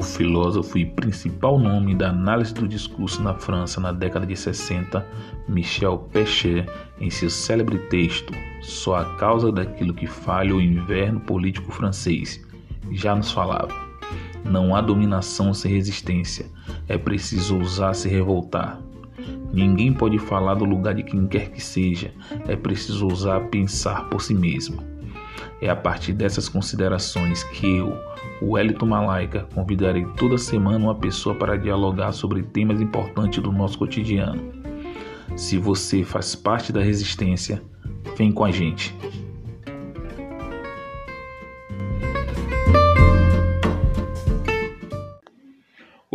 o filósofo e principal nome da análise do discurso na França na década de 60, Michel Pechet, em seu célebre texto Só a causa daquilo que falha o inverno político francês, já nos falava: não há dominação sem resistência, é preciso ousar se revoltar. Ninguém pode falar do lugar de quem quer que seja, é preciso ousar pensar por si mesmo. É a partir dessas considerações que eu, o Wellington Malaika, convidarei toda semana uma pessoa para dialogar sobre temas importantes do nosso cotidiano. Se você faz parte da resistência, vem com a gente.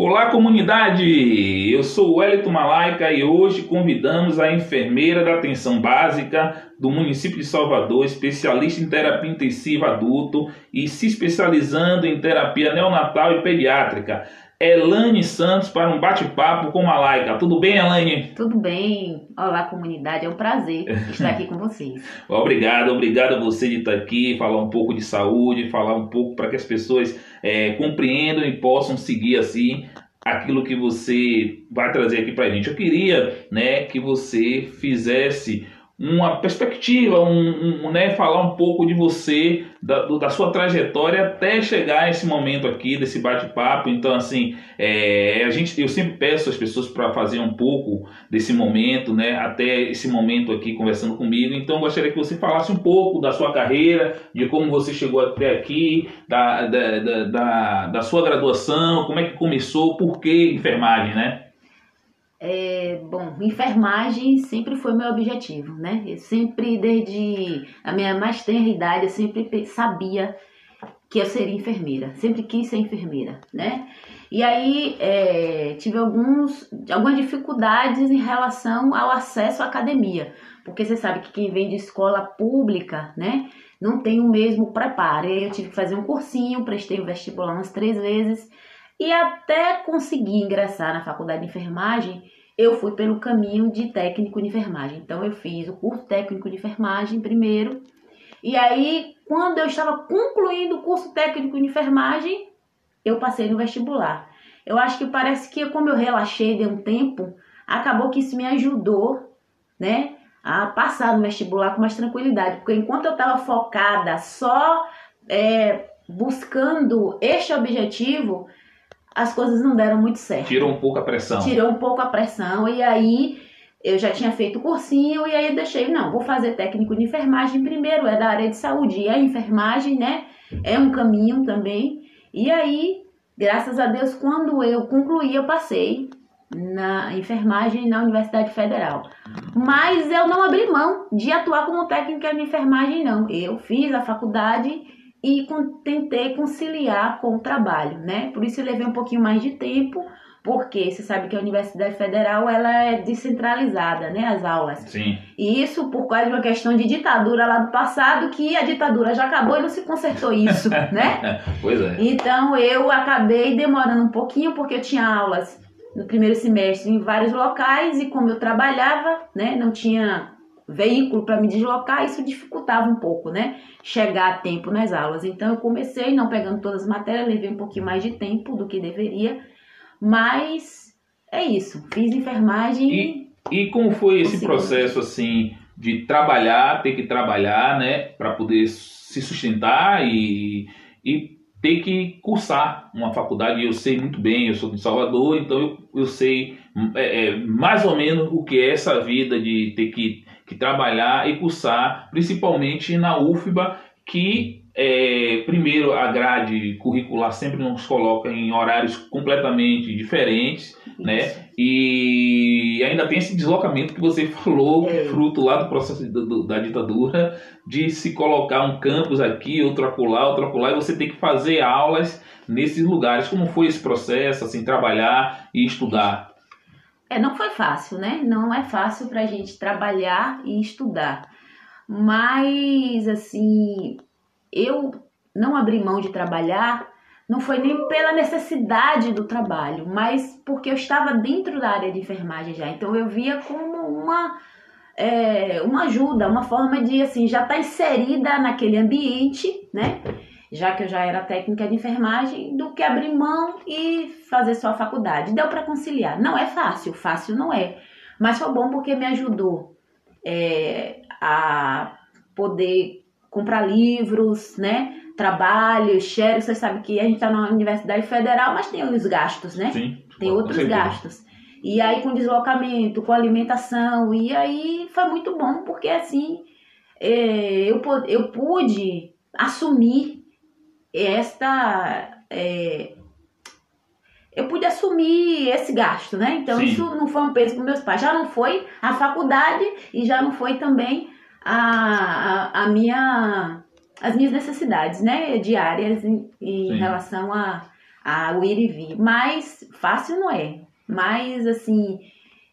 Olá, comunidade! Eu sou o Wellington Malaika e hoje convidamos a enfermeira da atenção básica do município de Salvador, especialista em terapia intensiva adulto e se especializando em terapia neonatal e pediátrica, Elane Santos, para um bate-papo com Malaika. Tudo bem, Elane? Tudo bem. Olá, comunidade. É um prazer estar aqui com vocês. obrigado, obrigado a você de estar aqui, falar um pouco de saúde, falar um pouco para que as pessoas é, compreendam e possam seguir assim aquilo que você vai trazer aqui para a gente. Eu queria né, que você fizesse uma perspectiva, um, um, né, falar um pouco de você, da, da sua trajetória até chegar a esse momento aqui, desse bate-papo. Então, assim, é, a gente, eu sempre peço às pessoas para fazer um pouco desse momento, né, até esse momento aqui conversando comigo. Então, gostaria que você falasse um pouco da sua carreira, de como você chegou até aqui, da, da, da, da, da sua graduação, como é que começou, por que enfermagem, né? É, bom, enfermagem sempre foi meu objetivo, né? Eu sempre, desde a minha mais tenra idade, eu sempre sabia que eu seria enfermeira, sempre quis ser enfermeira, né? E aí é, tive alguns, algumas dificuldades em relação ao acesso à academia, porque você sabe que quem vem de escola pública, né, não tem o mesmo preparo. Eu tive que fazer um cursinho, prestei o vestibular umas três vezes e até conseguir ingressar na faculdade de enfermagem, eu fui pelo caminho de técnico de enfermagem. Então eu fiz o curso técnico de enfermagem primeiro. E aí, quando eu estava concluindo o curso técnico de enfermagem, eu passei no vestibular. Eu acho que parece que como eu relaxei de um tempo, acabou que isso me ajudou, né, a passar no vestibular com mais tranquilidade, porque enquanto eu estava focada só é, buscando este objetivo, as coisas não deram muito certo. Tirou um pouco a pressão. Tirou um pouco a pressão e aí eu já tinha feito o cursinho e aí eu deixei, não, vou fazer técnico de enfermagem primeiro, é da área de saúde, e a enfermagem, né, é um caminho também. E aí, graças a Deus, quando eu concluí, eu passei na enfermagem na Universidade Federal. Mas eu não abri mão de atuar como técnica de enfermagem, não. Eu fiz a faculdade e tentei conciliar com o trabalho, né? Por isso eu levei um pouquinho mais de tempo, porque você sabe que a Universidade Federal ela é descentralizada, né, as aulas. Sim. E isso por causa de uma questão de ditadura lá do passado, que a ditadura já acabou e não se consertou isso, né? pois é. Então eu acabei demorando um pouquinho porque eu tinha aulas no primeiro semestre em vários locais e como eu trabalhava, né, não tinha veículo para me deslocar, isso dificultava um pouco, né? Chegar a tempo nas aulas. Então eu comecei não pegando todas as matérias, levei um pouquinho mais de tempo do que deveria, mas é isso. Fiz enfermagem. E, e como foi esse processo assim de trabalhar, ter que trabalhar, né, para poder se sustentar e, e ter que cursar uma faculdade. Eu sei muito bem, eu sou de Salvador, então eu, eu sei é, é, mais ou menos o que é essa vida de ter que que trabalhar e cursar, principalmente na UFBA, que é, primeiro a grade curricular sempre nos coloca em horários completamente diferentes, né? Isso. né? E ainda tem esse deslocamento que você falou, é. fruto lá do processo do, da ditadura, de se colocar um campus aqui, outro acolá, outro acolá, e você tem que fazer aulas nesses lugares. Como foi esse processo, assim, trabalhar e estudar? É, não foi fácil, né? Não é fácil para a gente trabalhar e estudar. Mas, assim, eu não abri mão de trabalhar, não foi nem pela necessidade do trabalho, mas porque eu estava dentro da área de enfermagem já. Então, eu via como uma, é, uma ajuda, uma forma de, assim, já estar tá inserida naquele ambiente, né? Já que eu já era técnica de enfermagem, do que abrir mão e fazer só a faculdade. Deu para conciliar. Não é fácil, fácil não é. Mas foi bom porque me ajudou é, a poder comprar livros, né? Trabalho, share. Você sabe que a gente está na Universidade Federal, mas tem os gastos, né? Sim. Tem outros gastos. E aí com deslocamento, com alimentação, e aí foi muito bom, porque assim é, eu, eu pude assumir esta. É, eu pude assumir esse gasto, né? Então Sim. isso não foi um peso para meus pais. Já não foi a faculdade e já não foi também a, a, a minha, as minhas necessidades, né? Diárias em, em relação a, a o ir e vir. Mas fácil não é. Mas assim,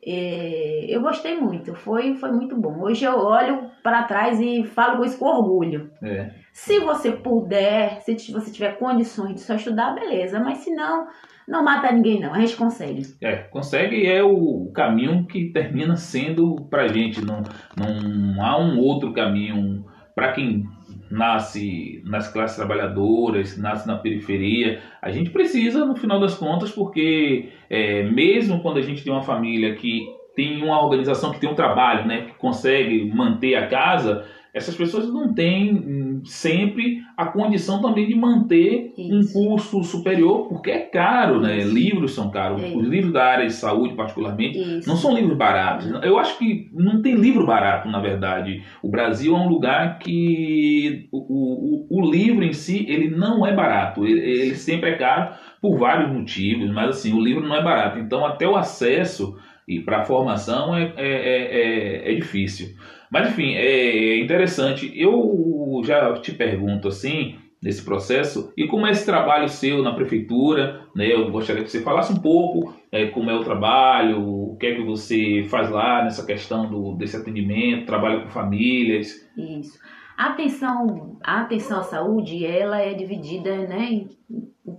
é, eu gostei muito, foi, foi muito bom. Hoje eu olho para trás e falo com isso com orgulho. É. Se você puder, se você tiver condições de só estudar, beleza. Mas se não, não mata ninguém não, a gente consegue. É, consegue e é o caminho que termina sendo pra gente. Não, não há um outro caminho para quem nasce nas classes trabalhadoras, nasce na periferia, a gente precisa, no final das contas, porque é, mesmo quando a gente tem uma família que tem uma organização que tem um trabalho, né, que consegue manter a casa, essas pessoas não têm hum, sempre a condição também de manter Isso. um curso superior, porque é caro, né? Isso. Livros são caros. Os livros da área de saúde, particularmente, não são livros baratos. Eu acho que não tem livro barato, na verdade. O Brasil é um lugar que o, o, o livro em si, ele não é barato. Ele, ele sempre é caro por vários motivos, mas assim, o livro não é barato. Então, até o acesso e para a formação é, é, é, é, é difícil. Mas enfim, é interessante. Eu já te pergunto assim, nesse processo, e como é esse trabalho seu na prefeitura, né? Eu gostaria que você falasse um pouco é, como é o trabalho, o que é que você faz lá nessa questão do, desse atendimento, trabalha com famílias. Isso. A atenção, a atenção à saúde, ela é dividida né, em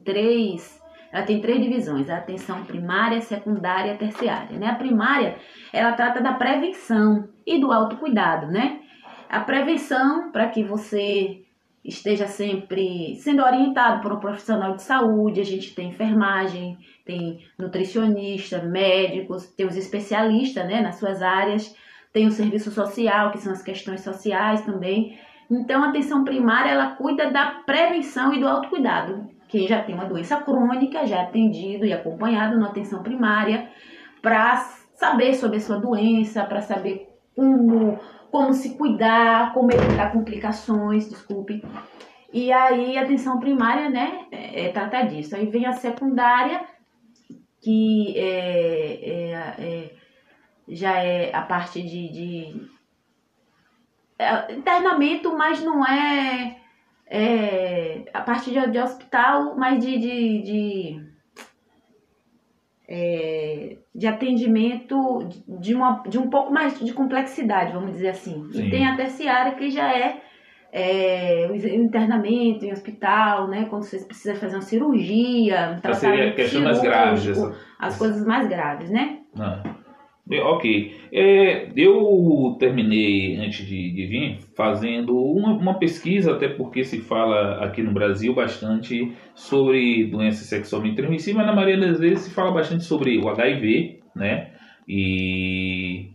três ela tem três divisões: a atenção primária, secundária e terciária. Né? A primária, ela trata da prevenção e do autocuidado, né? A prevenção, para que você esteja sempre sendo orientado por um profissional de saúde, a gente tem enfermagem, tem nutricionista, médicos, tem os especialistas, né, nas suas áreas, tem o serviço social, que são as questões sociais também. Então, a atenção primária, ela cuida da prevenção e do autocuidado quem já tem uma doença crônica, já é atendido e acompanhado na atenção primária, para saber sobre a sua doença, para saber como, como se cuidar, como evitar complicações, desculpe. E aí, a atenção primária, né, é, é tratar disso. Aí vem a secundária, que é, é, é já é a parte de, de é, internamento, mas não é é, a partir de, de, hospital, mas de, de, de, é, de atendimento de, uma, de um pouco mais de complexidade, vamos dizer assim. Sim. E tem a terciária que já é, é o internamento em hospital, né? Quando você precisa fazer uma cirurgia, um tratamento seria questão mais grave, as coisas mais graves, né? Ah. Ok. É, eu terminei, antes de, de vir, fazendo uma, uma, pesquisa, até porque se fala aqui no Brasil bastante sobre doenças sexualmente transmissíveis, mas na maioria das vezes se fala bastante sobre o HIV, né? E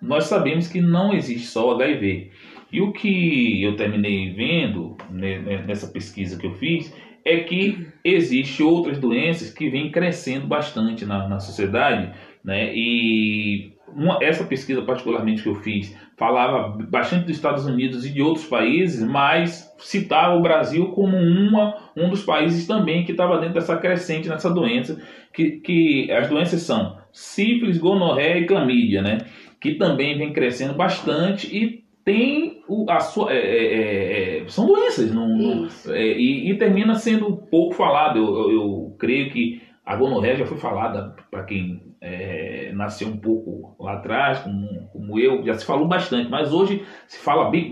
nós sabemos que não existe só o HIV. E o que eu terminei vendo né, né nessa pesquisa que eu fiz é que existe outras doenças que vêm crescendo bastante na, na sociedade né? E uma, essa pesquisa, particularmente que eu fiz, falava bastante dos Estados Unidos e de outros países, mas citava o Brasil como uma, um dos países também que estava dentro dessa crescente nessa doença, que, que as doenças são sífilis, gonorreia e clamídia, né? que também vem crescendo bastante e tem o, a sua, é, é, é, é são doenças não, não é, e, e, termina sendo pouco falado. Eu, eu, eu creio que a gonorreia já foi falada para quem é, nasceu um pouco lá atrás, como, como eu, já se falou bastante, mas hoje se fala bem,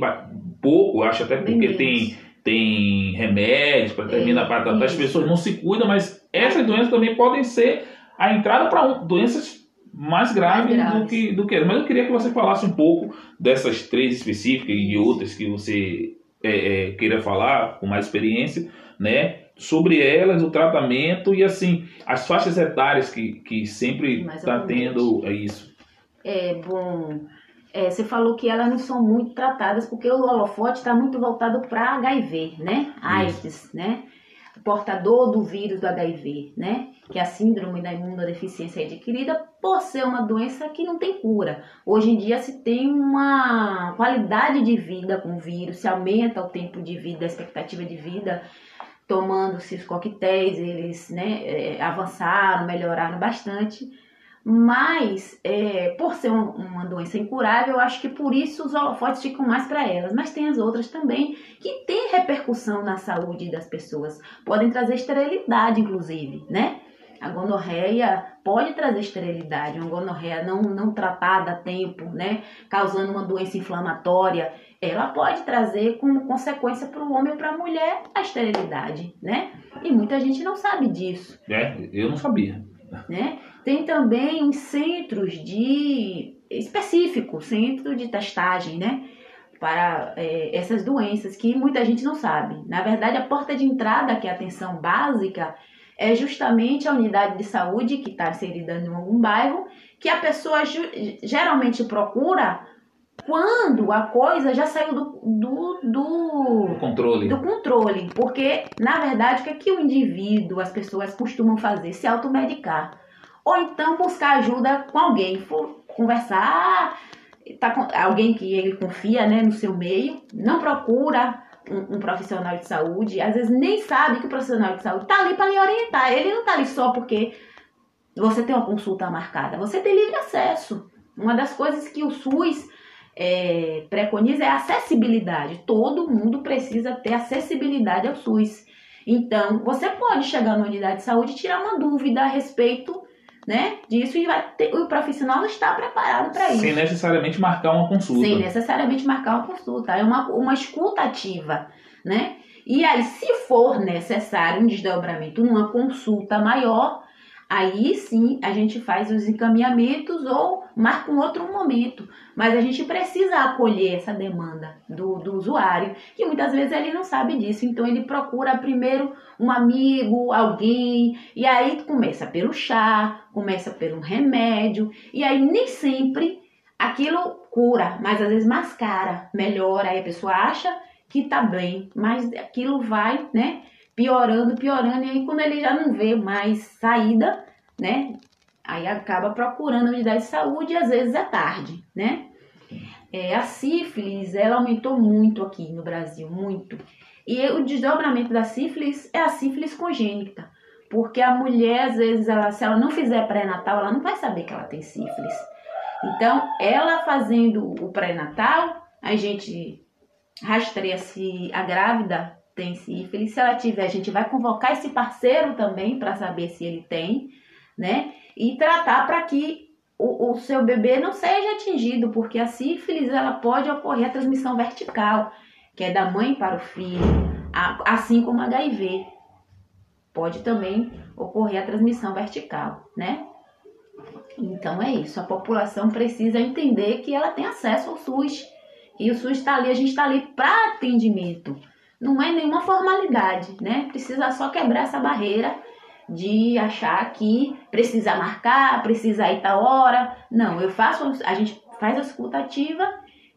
pouco, acho até porque tem, tem remédios para terminar, para tratar, as pessoas não se cuidam, mas essas doenças também podem ser a entrada para doenças mais graves, mais graves, do que do que Mas eu queria que você falasse um pouco dessas três específicas e de outras que você é, é, queira falar com mais experiência, né? Sobre elas, o tratamento e assim, as faixas etárias que, que sempre está tendo é isso. É, bom, é, você falou que elas não são muito tratadas porque o holofote está muito voltado para HIV, né? AIDS, isso. né? Portador do vírus do HIV, né? Que é a síndrome da imunodeficiência adquirida por ser uma doença que não tem cura. Hoje em dia se tem uma qualidade de vida com o vírus, se aumenta o tempo de vida, a expectativa de vida, tomando-se os coquetéis, eles né, é, avançaram, melhoraram bastante. Mas, é, por ser uma, uma, doença incurável, eu acho que por isso os holofotes ficam mais para elas. Mas tem as outras também que têm repercussão na saúde das pessoas. Podem trazer esterilidade, inclusive, né? A gonorreia pode trazer esterilidade, uma gonorreia não, não tratada a tempo, né? Causando uma doença inflamatória, ela pode trazer como consequência para o homem ou para a mulher a esterilidade, né? E muita gente não sabe disso. É, eu não sabia. Né? Tem também os centros de específico, centro de testagem, né? Para é, essas doenças que muita gente não sabe. Na verdade, a porta de entrada, que é a atenção básica, é justamente a unidade de saúde que está inserida em algum bairro, que a pessoa geralmente procura quando a coisa já saiu do, do, do, do, controle. do controle. Porque, na verdade, o que, é que o indivíduo, as pessoas costumam fazer? Se automedicar. Ou então buscar ajuda com alguém, conversar, tá com alguém que ele confia né, no seu meio, não procura um, um, profissional de saúde, às vezes nem sabe que o profissional de saúde está ali para lhe orientar. Ele não está ali só porque você tem uma consulta marcada, você tem livre acesso. Uma das coisas que o SUS é, preconiza é a acessibilidade. Todo mundo precisa ter acessibilidade ao SUS. Então, você pode chegar na unidade de saúde e tirar uma dúvida a respeito né, disso e ter, o profissional está preparado para isso. Sem necessariamente marcar uma consulta. Sem necessariamente marcar uma consulta. É uma, uma escuta ativa, né? E aí, se for necessário um desdobramento numa consulta maior, Aí sim a gente faz os encaminhamentos ou marca um outro momento. Mas a gente precisa acolher essa demanda do, do usuário, que muitas vezes ele não sabe disso. Então ele procura primeiro um amigo, alguém, e aí começa pelo chá, começa pelo remédio, e aí nem sempre aquilo cura, mas às vezes mascara, melhora, aí a pessoa acha que tá bem, mas aquilo vai, né? piorando, piorando, e aí quando ele já não vê mais saída, né? Aí acaba procurando unidade de saúde e às vezes é tarde, né? É, a sífilis, ela aumentou muito aqui no Brasil, muito. E o desdobramento da sífilis é a sífilis congênita, porque a mulher, às vezes, ela, se ela não fizer pré-natal, ela não vai saber que ela tem sífilis. Então, ela fazendo o pré-natal, a gente rastreia se a grávida tem sífilis. Se ela tiver, a gente vai convocar esse parceiro também para saber se ele tem, né? E tratar para que o, o, seu bebê não seja atingido, porque a sífilis ela pode ocorrer a transmissão vertical, que é da mãe para o filho, assim como HIV. Pode também ocorrer a transmissão vertical, né? Então é isso, a população precisa entender que ela tem acesso ao SUS. E o SUS está ali, a gente está ali para atendimento não é nenhuma formalidade, né? Precisa só quebrar essa barreira de achar que precisa marcar, precisa ir tal hora. Não, eu faço, a gente faz a escuta ativa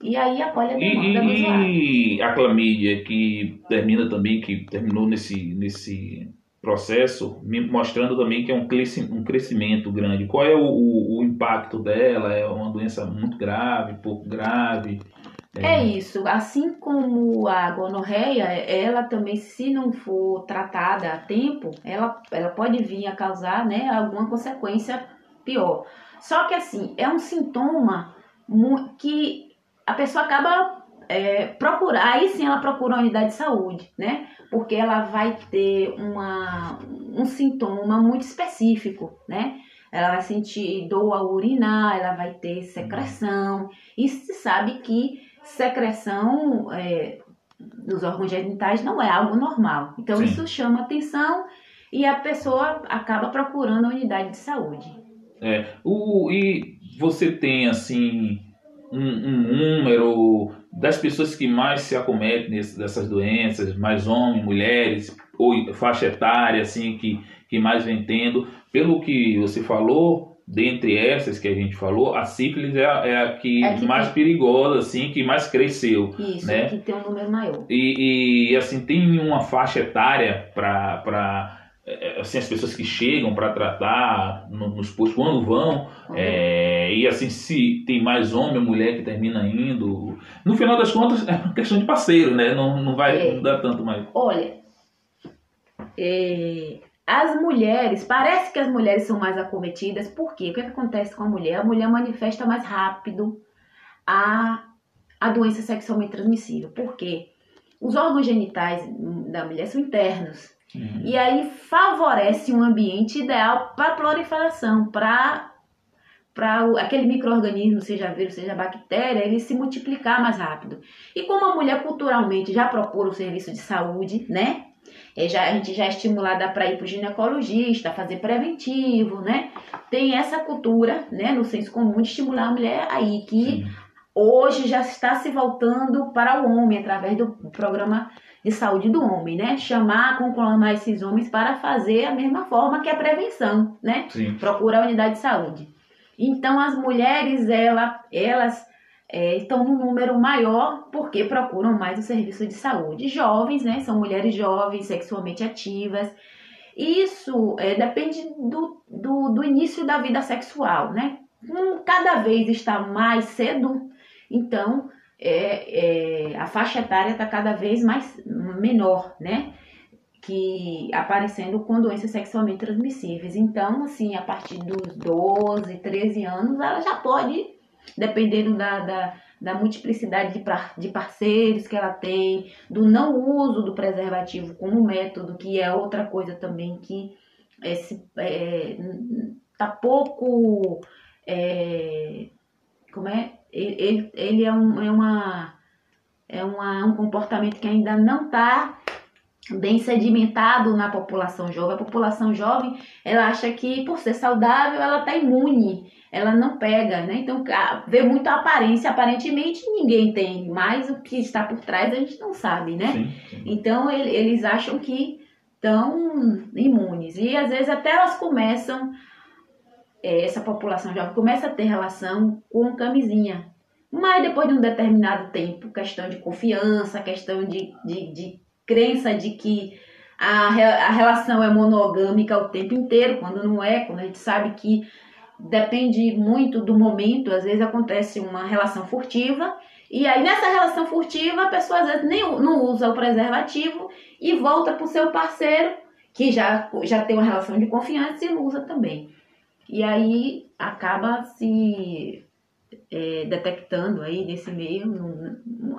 e aí acolhe a demanda e, E a clamídia que termina também, que terminou nesse, nesse processo, me mostrando também que é um, um crescimento grande. Qual é o, o, o impacto dela? É uma doença muito grave, pouco grave? É. é isso, assim como a gonorreia, ela também, se não for tratada a tempo, ela, ela pode vir a causar né, alguma consequência pior. Só que assim, é um sintoma que a pessoa acaba é, procurar, aí sim ela procura uma unidade de saúde, né? Porque ela vai ter uma, um sintoma muito específico, né? Ela vai sentir dor ao urinar, ela vai ter secreção, e se sabe que secreção é, nos órgãos genitais não é algo normal. Então, Sim. isso chama atenção e a pessoa acaba procurando a unidade de saúde. É, o, e você tem, assim, um, um número das pessoas que mais se acometem nesse, dessas doenças, mais homens, mulheres, ou faixa etária, assim, que, que mais vem tendo. Pelo que você falou, dentre essas que a gente falou, a sífilis é a, é a que, é que mais tem... perigosa, assim, que mais cresceu. Isso, né? que tem um número maior. E, e assim, tem uma faixa etária para é, assim, as pessoas que chegam para tratar nos postos, quando vão, uhum. é, e assim, se tem mais homem ou mulher que termina indo. No final das contas, é uma questão de parceiro, né? Não, não vai é. mudar tanto mais. Olha, é, as mulheres, parece que as mulheres são mais acometidas, por quê? O que, é que acontece com a mulher? A mulher manifesta mais rápido a, a doença sexualmente transmissível. Por quê? Os órgãos genitais da mulher são internos. Uhum. E aí favorece um ambiente ideal para proliferação, para para aquele microorganismo, seja vírus, seja bactéria, ele se multiplicar mais rápido. E como a mulher culturalmente já procura o serviço de saúde, né? É, já, a gente já é estimulada para ir para o ginecologista, fazer preventivo, né? Tem essa cultura, né, no senso comum, de estimular a mulher aí, que Sim. hoje já está se voltando para o homem, através do programa de saúde do homem, né? Chamar, conclamar esses homens para fazer a mesma forma que a prevenção, né? Sim. Procurar a unidade de saúde. Então, as mulheres, ela, elas é, estão num número maior porque procuram mais o serviço de saúde. Jovens, né? São mulheres jovens, sexualmente ativas. Isso é, depende do, do, do início da vida sexual, né? Cada vez está mais cedo, então é, é, a faixa etária está cada vez mais menor, né? Que aparecendo com doenças sexualmente transmissíveis. Então, assim, a partir dos 12, 13 anos, ela já pode, dependendo da, da, da multiplicidade de, de parceiros que ela tem, do não uso do preservativo como método, que é outra coisa também que esse, é, tá pouco. É, como é? ele, ele é, um, é, uma, é uma, um comportamento que ainda não está bem sedimentado na população jovem. A população jovem, ela acha que por ser saudável, ela está imune, ela não pega, né? Então, vê muito a aparência, aparentemente ninguém tem, mas o que está por trás a gente não sabe, né? Sim, sim. Então, ele, eles acham que estão imunes. E às vezes até elas começam é, essa população jovem começa a ter relação com camisinha. Mas depois de um determinado tempo, questão de confiança, questão de, de, de crença de que a, a relação é monogâmica o tempo inteiro, quando não é, quando a gente sabe que depende muito do momento, às vezes acontece uma relação furtiva, e aí nessa relação furtiva a pessoa às vezes nem, não usa o preservativo e volta para o seu parceiro, que já, já tem uma relação de confiança e não usa também. E aí acaba se é, detectando aí nesse meio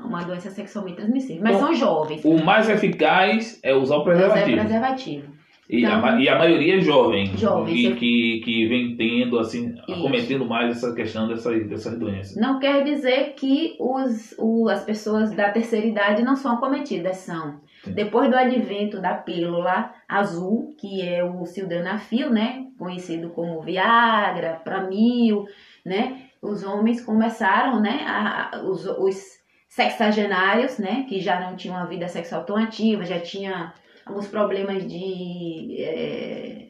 uma doença sexualmente transmissível. Mas Bom, são jovens. O mais eficaz é usar o preservativo. Usar o preservativo. E, então, a, e a maioria é jovem, jovem que, que, que vem tendo, assim, isso. acometendo mais essa questão dessas, dessas doenças. Não quer dizer que os, o, as pessoas da terceira idade não são acometidas, são. Depois do advento da pílula azul, que é o sildenafil, né, conhecido como Viagra, Pramil, né, os homens começaram, né, a, os, os sexagenários, né, que já não tinham uma vida sexual tão ativa, já tinha alguns problemas de é,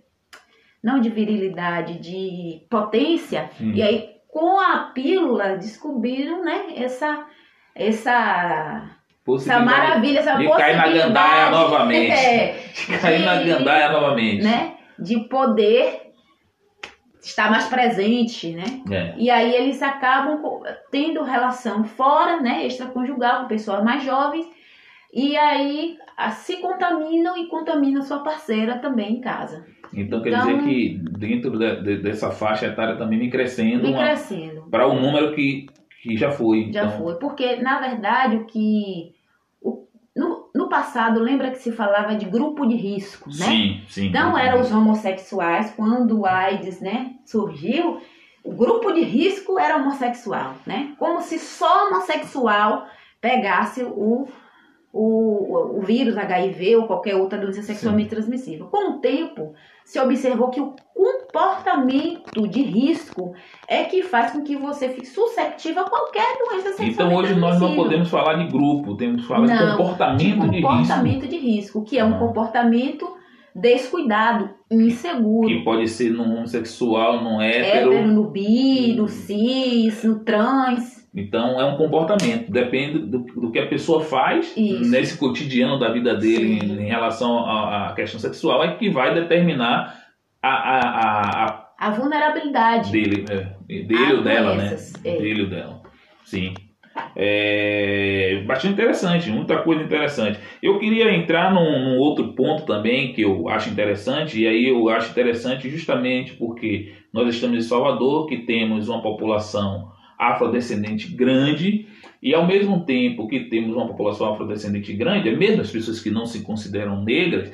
não de virilidade, de potência, hum. e aí com a pílula descobriram, né, essa essa essa maravilha, essa de possibilidade. cair na gandaia novamente. É, de cair na gandaia novamente. Né? De poder estar mais presente, né? É. E aí eles acabam tendo relação fora, né? Extraconjugal com pessoas mais jovens. E aí se contaminam e contaminam sua parceira também em casa. Então, quer dizer então que dentro de, de, dessa faixa etária também vem crescendo. Vem crescendo. Para o um número que, que já foi. Já então... foi. Porque, na verdade, o que no, no passado, lembra que se falava de grupo de risco, né? Sim, sim. Então, eram os homossexuais, quando o AIDS né, surgiu, o grupo de risco era homossexual, né? Como se só homossexual pegasse o, o, o vírus HIV ou qualquer outra doença sexualmente Sim. transmissível. Com o tempo, se observou que o comportamento de risco é que faz com que você fique susceptível a qualquer doença sexual. Então hoje nós não podemos falar de grupo, temos que falar não, de comportamento de, risco. Comportamento de risco, que é um ah. comportamento descuidado, inseguro. Que pode ser no homossexual, no hétero. Hétero, no bi, no hum. cis, no trans. Então é um comportamento, depende do, do que a pessoa faz Isso. nesse cotidiano da vida dele em, em, relação à, questão sexual, é que vai determinar a, a, a, a, a vulnerabilidade dele, é, dele ou dela, né? É. Dele ou dela. Sim. É bastante interessante, muita coisa interessante. Eu queria entrar num, num, outro ponto também que eu acho interessante, e aí eu acho interessante justamente porque nós estamos em Salvador, que temos uma população afrodescendente grande, e ao mesmo tempo que temos uma população afrodescendente grande, mesmo as pessoas que não se consideram negras,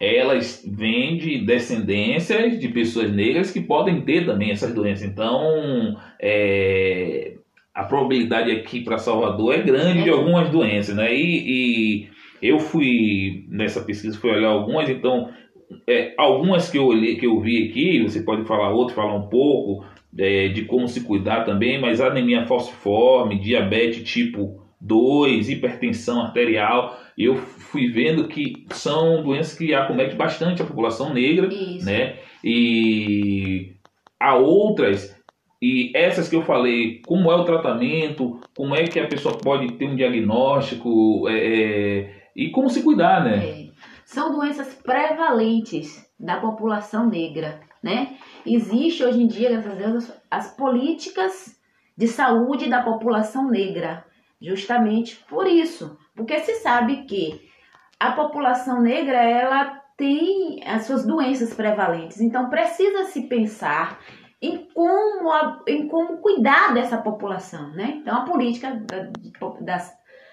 elas vêm de descendências de pessoas negras que podem ter também essas doenças. Então, é, a probabilidade aqui para Salvador é grande de algumas doenças, né? E, e, eu fui nessa pesquisa fui olhar algumas, então é, algumas que eu olhei, que eu vi aqui, você pode falar outro, falar um pouco é, de como se cuidar também, mas anemia falciforme, diabetes tipo 2, hipertensão arterial, eu fui vendo que são doenças que acometem bastante a população negra, Isso. né? E há outras e essas que eu falei, como é o tratamento, como é que a pessoa pode ter um diagnóstico é, é, e como se cuidar, né? É. São doenças prevalentes da população negra, né? Existe hoje em dia, graças a Deus, as políticas de saúde da população negra, justamente por isso, porque se sabe que a população negra ela tem as suas doenças prevalentes, então precisa se pensar em como, em como cuidar dessa população, né? Então a política da, da,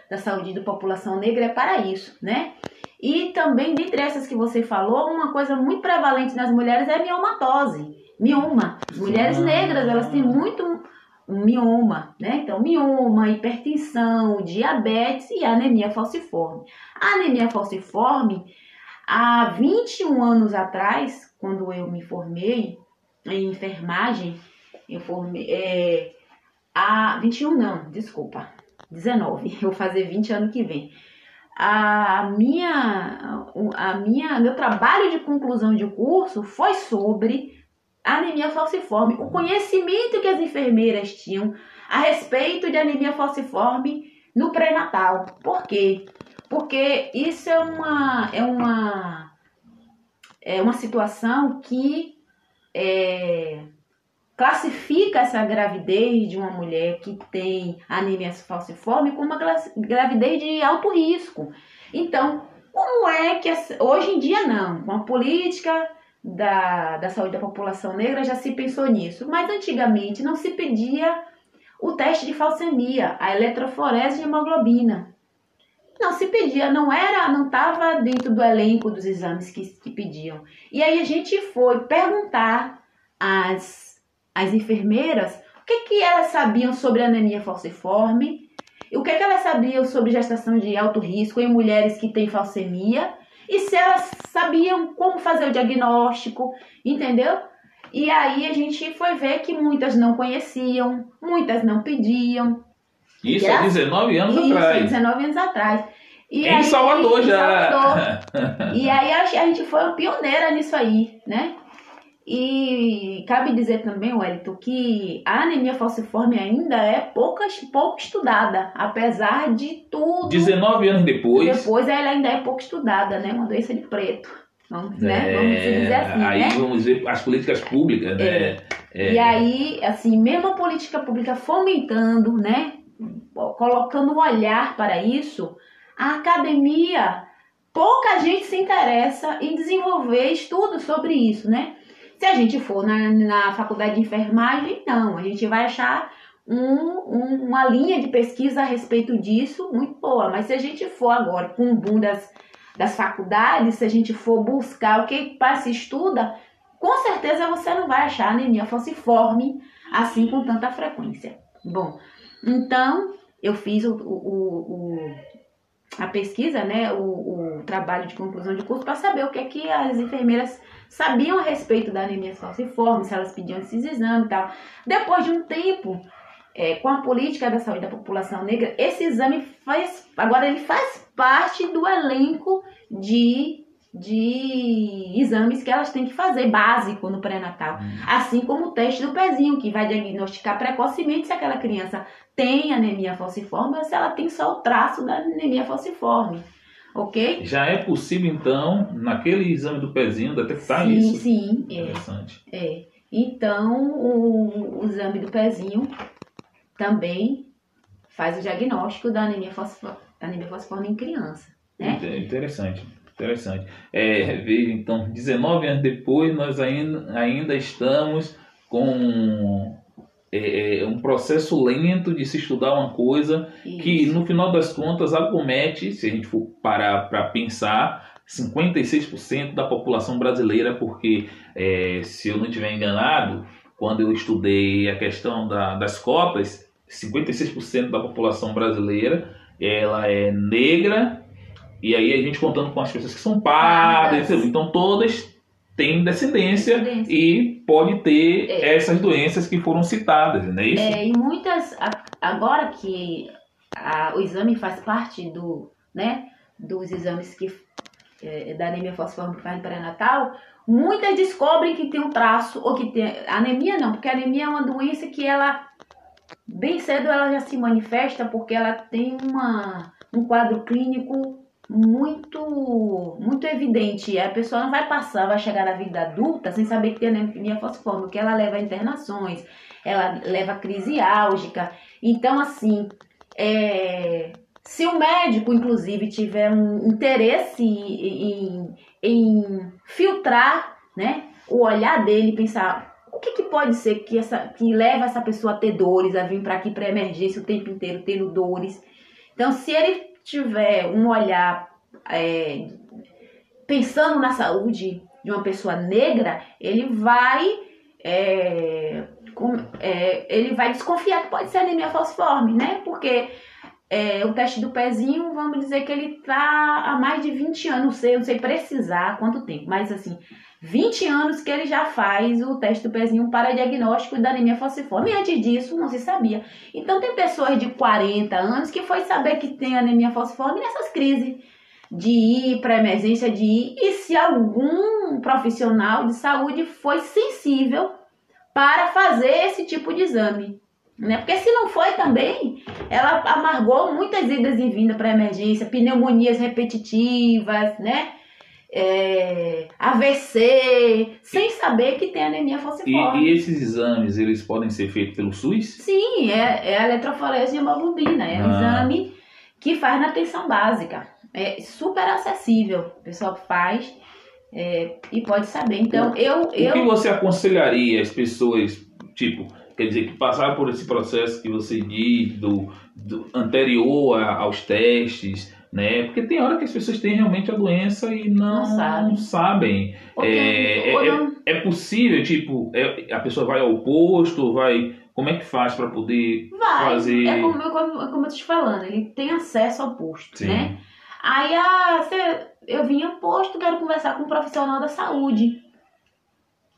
da saúde da população negra é para isso, né? E também, dentre essas que você falou, uma coisa muito prevalente nas mulheres é a miomatose, mioma. As mulheres ah. negras, elas têm muito mioma, né? Então, mioma, hipertensão, diabetes e anemia falciforme. A anemia falciforme, há 21 anos atrás, quando eu me formei, em enfermagem, eu formei. É, a 21 não, desculpa. 19. Eu vou fazer 20 ano que vem. A minha, a minha, meu trabalho de conclusão de curso foi sobre anemia falciforme, o conhecimento que as enfermeiras tinham a respeito de anemia falciforme no pré-natal. Por quê? Porque isso é uma, é uma, é uma situação que é, classifica essa gravidez de uma mulher que tem anemia falciforme como uma gravidez de alto risco. Então, como é que hoje em dia não, com a política da, da saúde da população negra já se pensou nisso, mas antigamente não se pedia o teste de falcemia, a eletroforese de hemoglobina. Não se pedia, não era, não estava dentro do elenco dos exames que, que pediam. E aí a gente foi perguntar às, às enfermeiras o que, que elas sabiam sobre anemia falciforme, o que, que elas sabiam sobre gestação de alto risco em mulheres que têm falcemia e se elas sabiam como fazer o diagnóstico, entendeu? E aí a gente foi ver que muitas não conheciam, muitas não pediam, isso há 19 anos Isso, atrás. 19 anos atrás. E em aí, Salvador em já. Salvador. e aí a, a gente foi pioneira nisso aí, né? E cabe dizer também, Wellington, que a anemia falciforme ainda é pouca, pouco estudada, apesar de tudo. 19 anos depois. Depois ela ainda é pouco estudada, né? Uma doença de preto. Vamos, né? é, vamos dizer assim. Aí né? vamos dizer as políticas públicas, né? É. É. E aí, assim, mesmo a política pública fomentando, né? Colocando um olhar para isso, a academia, pouca gente se interessa em desenvolver estudos sobre isso, né? Se a gente for na, na faculdade de enfermagem, não, a gente vai achar um, um, uma linha de pesquisa a respeito disso muito boa, mas se a gente for agora com o boom das, das faculdades, se a gente for buscar o que se estuda, com certeza você não vai achar anemia falciforme assim com tanta frequência. Bom, então, eu fiz o, o, o a pesquisa, né, o, o, trabalho de conclusão de curso para saber o que é que as enfermeiras sabiam a respeito da anemia falciforme, se elas pediam esses exames e tal. Depois de um tempo, é, com a política da saúde da população negra, esse exame faz, agora ele faz parte do elenco de, de exames que elas têm que fazer, básico no pré-natal. Hum. Assim como o teste do pezinho, que vai diagnosticar precocemente se aquela criança tem anemia falciforme ou se ela tem só o traço da anemia falciforme. Ok? Já é possível, então, naquele exame do pezinho, detectar sim, isso? Sim, é. Interessante. É. Então, o, o exame do pezinho também faz o diagnóstico da anemia falciforme, em criança. Né? Interessante, interessante. É, veja, então, 19 anos depois, nós ainda, ainda estamos com é, é, um processo lento de se estudar uma coisa Isso. que, no final das contas, acomete, se a gente for parar para pensar, 56% da população brasileira, porque, é, se eu não estiver enganado, quando eu estudei a questão da, das cotas, 56% da população brasileira ela é negra, e aí a gente contando com as pessoas que são pardas, então todas têm descendência, descendência. e pode ter é. essas doenças que foram citadas, não é isso? É, e muitas, agora que a, o exame faz parte do, né, dos exames que é, da anemia falciforme que faz pré-natal, muitas descobrem que tem um traço, ou que tem anemia não, porque a anemia é uma doença que ela bem cedo ela já se manifesta porque ela tem uma, um quadro clínico muito muito evidente. A pessoa não vai passar, vai chegar na vida adulta sem saber que tem anemia falciforme, porque ela leva a internações, ela leva a crise álgica. Então, assim, é, se o médico, inclusive, tiver um interesse em, em filtrar né, o olhar dele, pensar o que, que pode ser que, essa, que leva essa pessoa a ter dores, a vir para aqui para emergência o tempo inteiro tendo dores. Então, se ele tiver um olhar é, pensando na saúde de uma pessoa negra, ele vai é, com, é, ele vai desconfiar que pode ser anemia falciforme, né? Porque é, o teste do pezinho, vamos dizer que ele tá há mais de 20 anos, não sei, não sei precisar quanto tempo, mas assim, 20 anos que ele já faz o teste do pezinho para diagnóstico da anemia falciforme. E antes disso, não se sabia. Então, tem pessoas de 40 anos que foi saber que tem anemia falciforme nessas crises de ir para emergência, de ir. E se algum profissional de saúde foi sensível para fazer esse tipo de exame. Né? Porque se não foi também, ela amargou muitas idas e vindas para emergência, pneumonias repetitivas, né? É, AVC, sem saber que tem anemia falciforme. E, e, esses exames, eles podem ser feitos pelo SUS? Sim, é, é a eletroforese de hemoglobina, é ah. um exame que faz na atenção básica. É super acessível, o pessoal faz é, e pode saber. Então, eu, o eu... que você aconselharia as pessoas, tipo, quer dizer, que passaram por esse processo que você diz, do, do anterior a, aos testes, né? Porque tem hora que as pessoas têm realmente a doença e não, não sabe. sabem. É, é, é, é, possível, tipo, é, a pessoa vai ao posto, vai. Como é que faz para poder vai. fazer? É como, como, como eu tô te falando, ele tem acesso ao posto, Sim. né? Aí ah, você, eu vim ao posto, quero conversar com um profissional da saúde.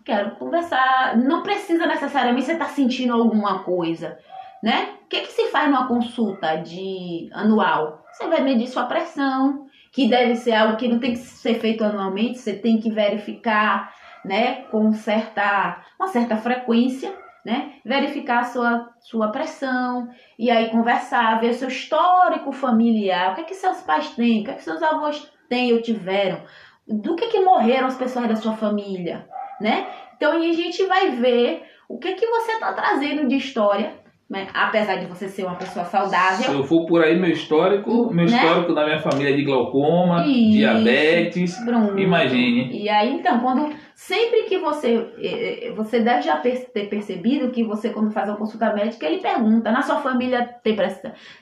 Quero conversar. Não precisa necessariamente você estar tá sentindo alguma coisa, né? O que, que se faz numa consulta de anual? Você vai medir sua pressão, que deve ser algo que não tem que ser feito anualmente, você tem que verificar, né, com certa, uma certa frequência, né, verificar a sua, sua pressão, e aí conversar, ver seu histórico familiar, o que é que seus pais têm, o que é que seus avós têm ou tiveram, do que é que morreram as pessoas da sua família, né? Então, a gente vai ver o que é que você está trazendo de história né? Apesar de você ser uma pessoa saudável. Se eu for por aí, meu histórico, meu né? histórico da minha família é de glaucoma, Isso, diabetes, Bruno. imagine. E aí, então, quando sempre que você eh, eh, você deve já ter percebido que você quando faz uma consulta médica, ele pergunta: "Na sua família tem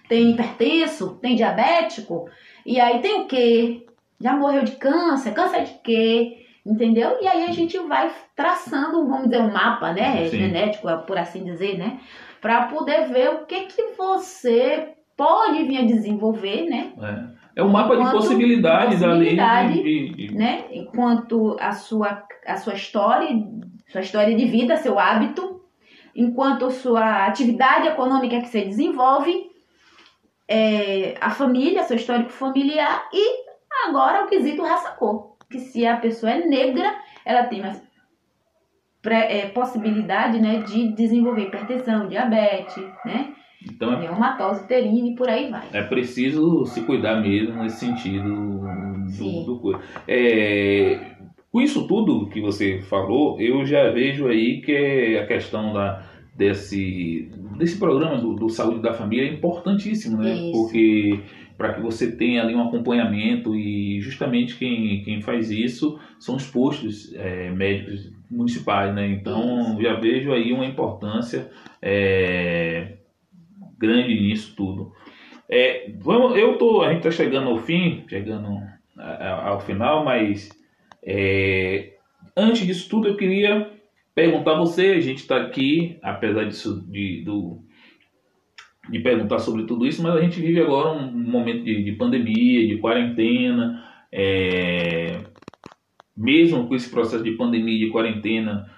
tem hipertenso, tem diabético?" E aí tem o quê? Já morreu de câncer? Câncer de quê? Entendeu? E aí a gente vai traçando, vamos dizer, um mapa, né? Sim. Genético, por assim dizer, né? Para poder ver o que que você pode vir a desenvolver, né? É. É um mapa de possibilidades ali. Possibilidade, de, de, né? Enquanto a sua, a sua história, sua história de vida, seu hábito, enquanto sua atividade econômica que você desenvolve, é, a família, seu histórico familiar e agora o quesito raça-cor. Que se a pessoa é negra, ela tem mais é, possibilidade né, de desenvolver hipertensão, diabetes, né? Então, é Reumatose uterina e por aí vai. É preciso se cuidar mesmo nesse sentido do, do é, Com isso tudo que você falou, eu já vejo aí que a questão da, desse, desse programa do, do Saúde da Família é importantíssimo, né? Isso. Porque para que você tenha ali um acompanhamento e justamente quem, quem faz isso são os postos é, médicos municipais, né? Então já vejo aí uma importância é, grande nisso tudo. É, vamos, eu tô, a gente está chegando ao fim, chegando ao final, mas é, antes disso tudo eu queria perguntar a você, a gente está aqui, apesar disso, de, do, de perguntar sobre tudo isso, mas a gente vive agora um momento de, de pandemia, de quarentena, é, mesmo com esse processo de pandemia e de quarentena,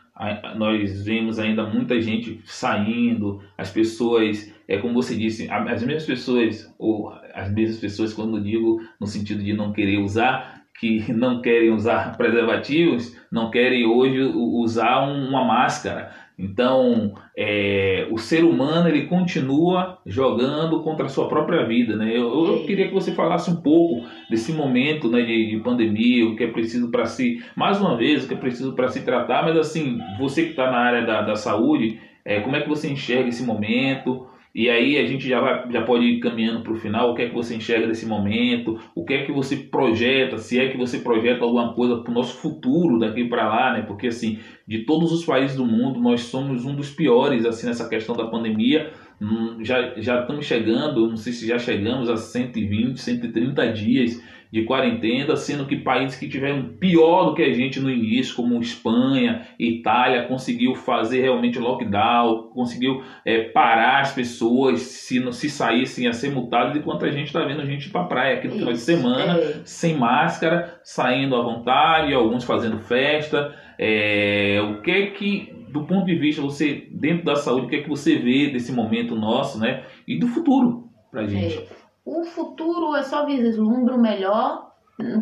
nós vemos ainda muita gente saindo, as pessoas, é como você disse, as mesmas pessoas, ou as mesmas pessoas, quando digo no sentido de não querer usar, que não querem usar preservativos, não querem hoje usar uma máscara. Então, é, o ser humano ele continua jogando contra a sua própria vida, né? Eu, eu queria que você falasse um pouco desse momento, né, de, de pandemia, o que é preciso para se, mais uma vez, o que é preciso para se tratar. Mas assim, você que está na área da, da saúde, é, como é que você enxerga esse momento? E aí a gente já, vai, já pode ir caminhando para o final, o que é que você enxerga desse momento, o que é que você projeta, se é que você projeta alguma coisa para o nosso futuro daqui para lá, né? Porque assim, de todos os países do mundo, nós somos um dos piores assim nessa questão da pandemia. Hum, já, já estamos chegando, não sei se já chegamos a 120, 130 dias de quarentena, sendo que países que tiveram pior do que a gente no início, como Espanha, Itália, conseguiu fazer realmente lockdown, conseguiu é, parar as pessoas, se não se saíssem a ser multadas, enquanto a gente está vendo a gente para praia aqui no final de semana, é. sem máscara, saindo à vontade, alguns fazendo festa. É, o que é que, do ponto de vista, você, dentro da saúde, o que é que você vê desse momento nosso, né? E do futuro para a gente? É o futuro é só vislumbro melhor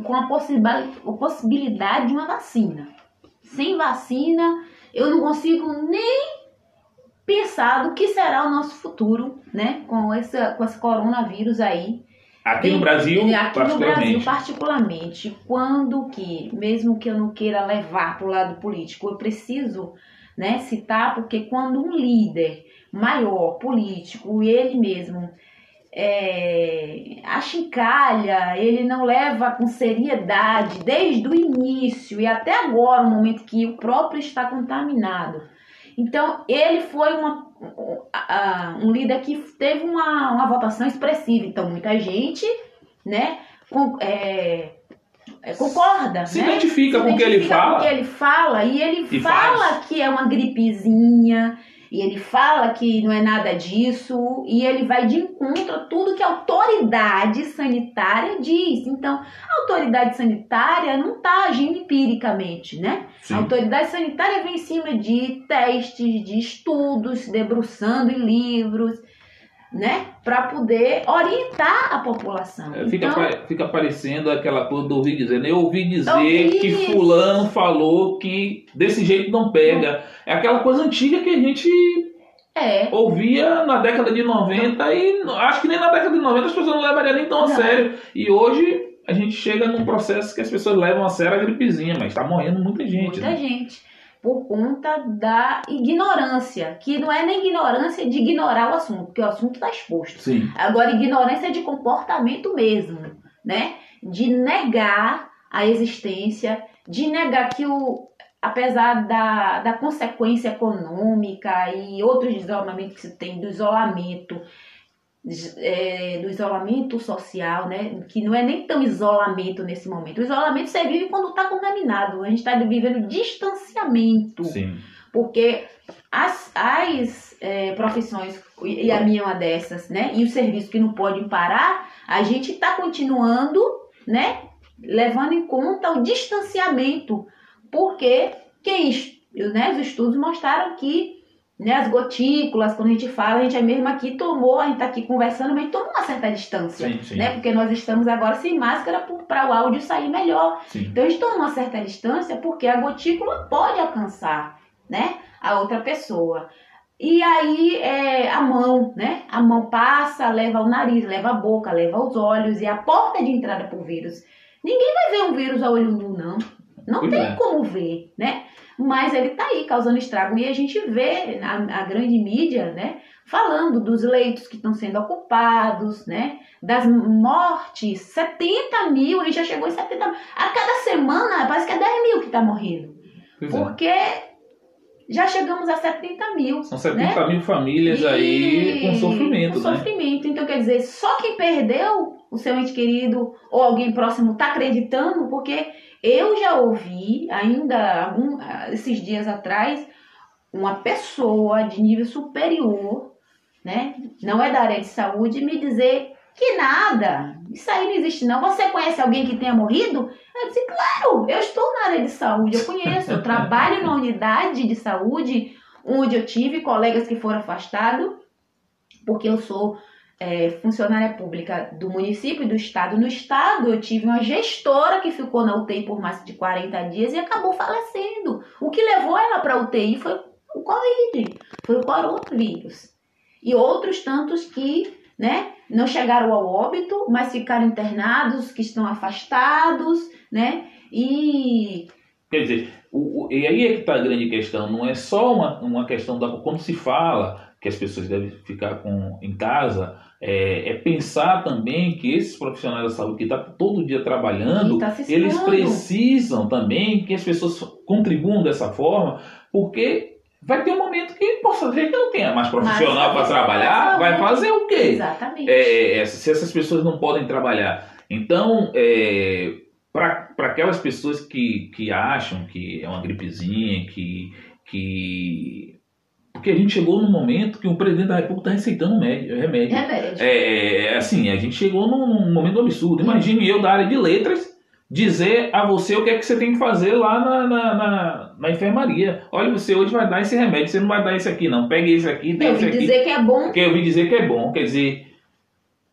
com a possibilidade de uma vacina. Sem vacina, eu não consigo nem pensar do que será o nosso futuro, né? Com esse, com esse coronavírus aí. Aqui no Brasil, aqui no Brasil particularmente, quando que, mesmo que eu não queira levar para o lado político, eu preciso, né, citar porque quando um líder maior político, ele mesmo é, achincalha, ele não leva com seriedade desde o início e até agora, no momento que o próprio está contaminado. Então, ele foi uma, um líder que teve uma, uma votação expressiva. Então, muita gente né, com, é, é, concorda. Se né? identifica Se com o que ele fala. Com o que ele fala e ele e fala faz. que é uma gripezinha e ele fala que não é nada disso e ele vai de encontro a tudo que a autoridade sanitária diz. Então, a autoridade sanitária não está agindo empiricamente, né? Sim. A autoridade sanitária vem em cima de testes, de estudos, se debruçando em livros né? Para poder orientar a população. É, fica, então, fica parecendo aquela coisa do ouvir dizer. Eu ouvi dizer ouvi que isso. fulano falou que desse jeito não pega. É aquela coisa antiga que a gente é. ouvia na década de 90 e acho que nem na década de 90 as pessoas não levariam nem tão a sério. E hoje a gente chega num processo que as pessoas levam a sério a gripezinha, mas está morrendo muita gente. Muita né? gente por conta da ignorância, que não é nem ignorância de ignorar o assunto, porque o assunto está exposto. Sim. Agora, ignorância de comportamento mesmo, né? De negar a existência, de negar que o, apesar da, da consequência econômica e outros desenvolvimentos que se tem do isolamento, é, do isolamento social, né? Que não é nem tão isolamento nesse momento. O isolamento você vive quando está contaminado. A gente está vivendo distanciamento. Sim. Porque as, as é, profissões e a minha é uma dessas, né? E o serviço que não pode parar, a gente está continuando, né? Levando em conta o distanciamento, porque quem, né, os estudos mostraram que né, as gotículas, quando a gente fala, a gente é mesmo aqui tomou, a gente está aqui conversando, mas tomou uma certa distância, Sim, sim. né? Porque nós estamos agora sem máscara para o áudio sair melhor. Sim. Então a gente toma uma certa distância porque a gotícula pode alcançar, né, a outra pessoa. E aí é, a mão, né? A mão passa, leva o nariz, leva a boca, leva os olhos e a porta de entrada para o vírus. Ninguém vai ver um vírus a olho nu, não. Não Pois tem é. como ver, né? Mas ele tá aí causando estrago e a gente vê a, a grande mídia, né? Falando dos leitos que estão sendo ocupados, né? Das mortes, 70 mil, a gente já chegou em 70 mil. A cada semana parece que é 10 mil que tá morrendo. Pois é. Porque já chegamos a 70 mil. São 70 mil famílias aí com sofrimento, com né? sofrimento. Então, quer dizer, só quem perdeu o seu ente querido ou alguém próximo está acreditando, porque eu já ouvi, ainda algum, esses dias atrás, uma pessoa de nível superior, né? Não é da área de saúde, me dizer que nada, isso aí não existe não. Você conhece alguém que tenha morrido? Eu disse, claro, eu estou na área de saúde, eu conheço, eu trabalho na unidade de saúde onde eu tive colegas que foram afastados, porque eu sou é, funcionária pública do município e do estado. No estado, eu tive uma gestora que ficou na UTI por mais de 40 dias e acabou falecendo. O que levou ela para a UTI foi o Covid, foi o coronavírus. E outros tantos que né, não chegaram ao óbito, mas ficaram internados, que estão afastados, né? E Quer dizer, o, o- e aí é que está a grande questão, não é só uma, uma questão da. Quando se fala que as pessoas devem ficar com, em casa, é, é pensar também que esses profissionais da saúde que estão todo dia trabalhando, tá eles precisam também que as pessoas contribuam dessa forma, porque vai ter um momento que possa ver que não tenha mais profissional para trabalhar, vai fazer o quê? Exatamente. É, é, se essas pessoas não podem trabalhar. Então, é, para aquelas pessoas que, que acham que é uma gripezinha, que, que. Porque a gente chegou num momento que o presidente da República está receitando médio- remédio. Remédio. É, é, assim, a gente chegou num, num momento absurdo. Imagine eu, da área de letras, dizer a você o que é que você tem que fazer lá na, na, na, na enfermaria. Olha, você hoje vai dar esse remédio, você não vai dar esse aqui, não. Pegue esse aqui, dê Eu esse aqui. dizer que é bom, Porque eu dizer que é bom. Quer dizer,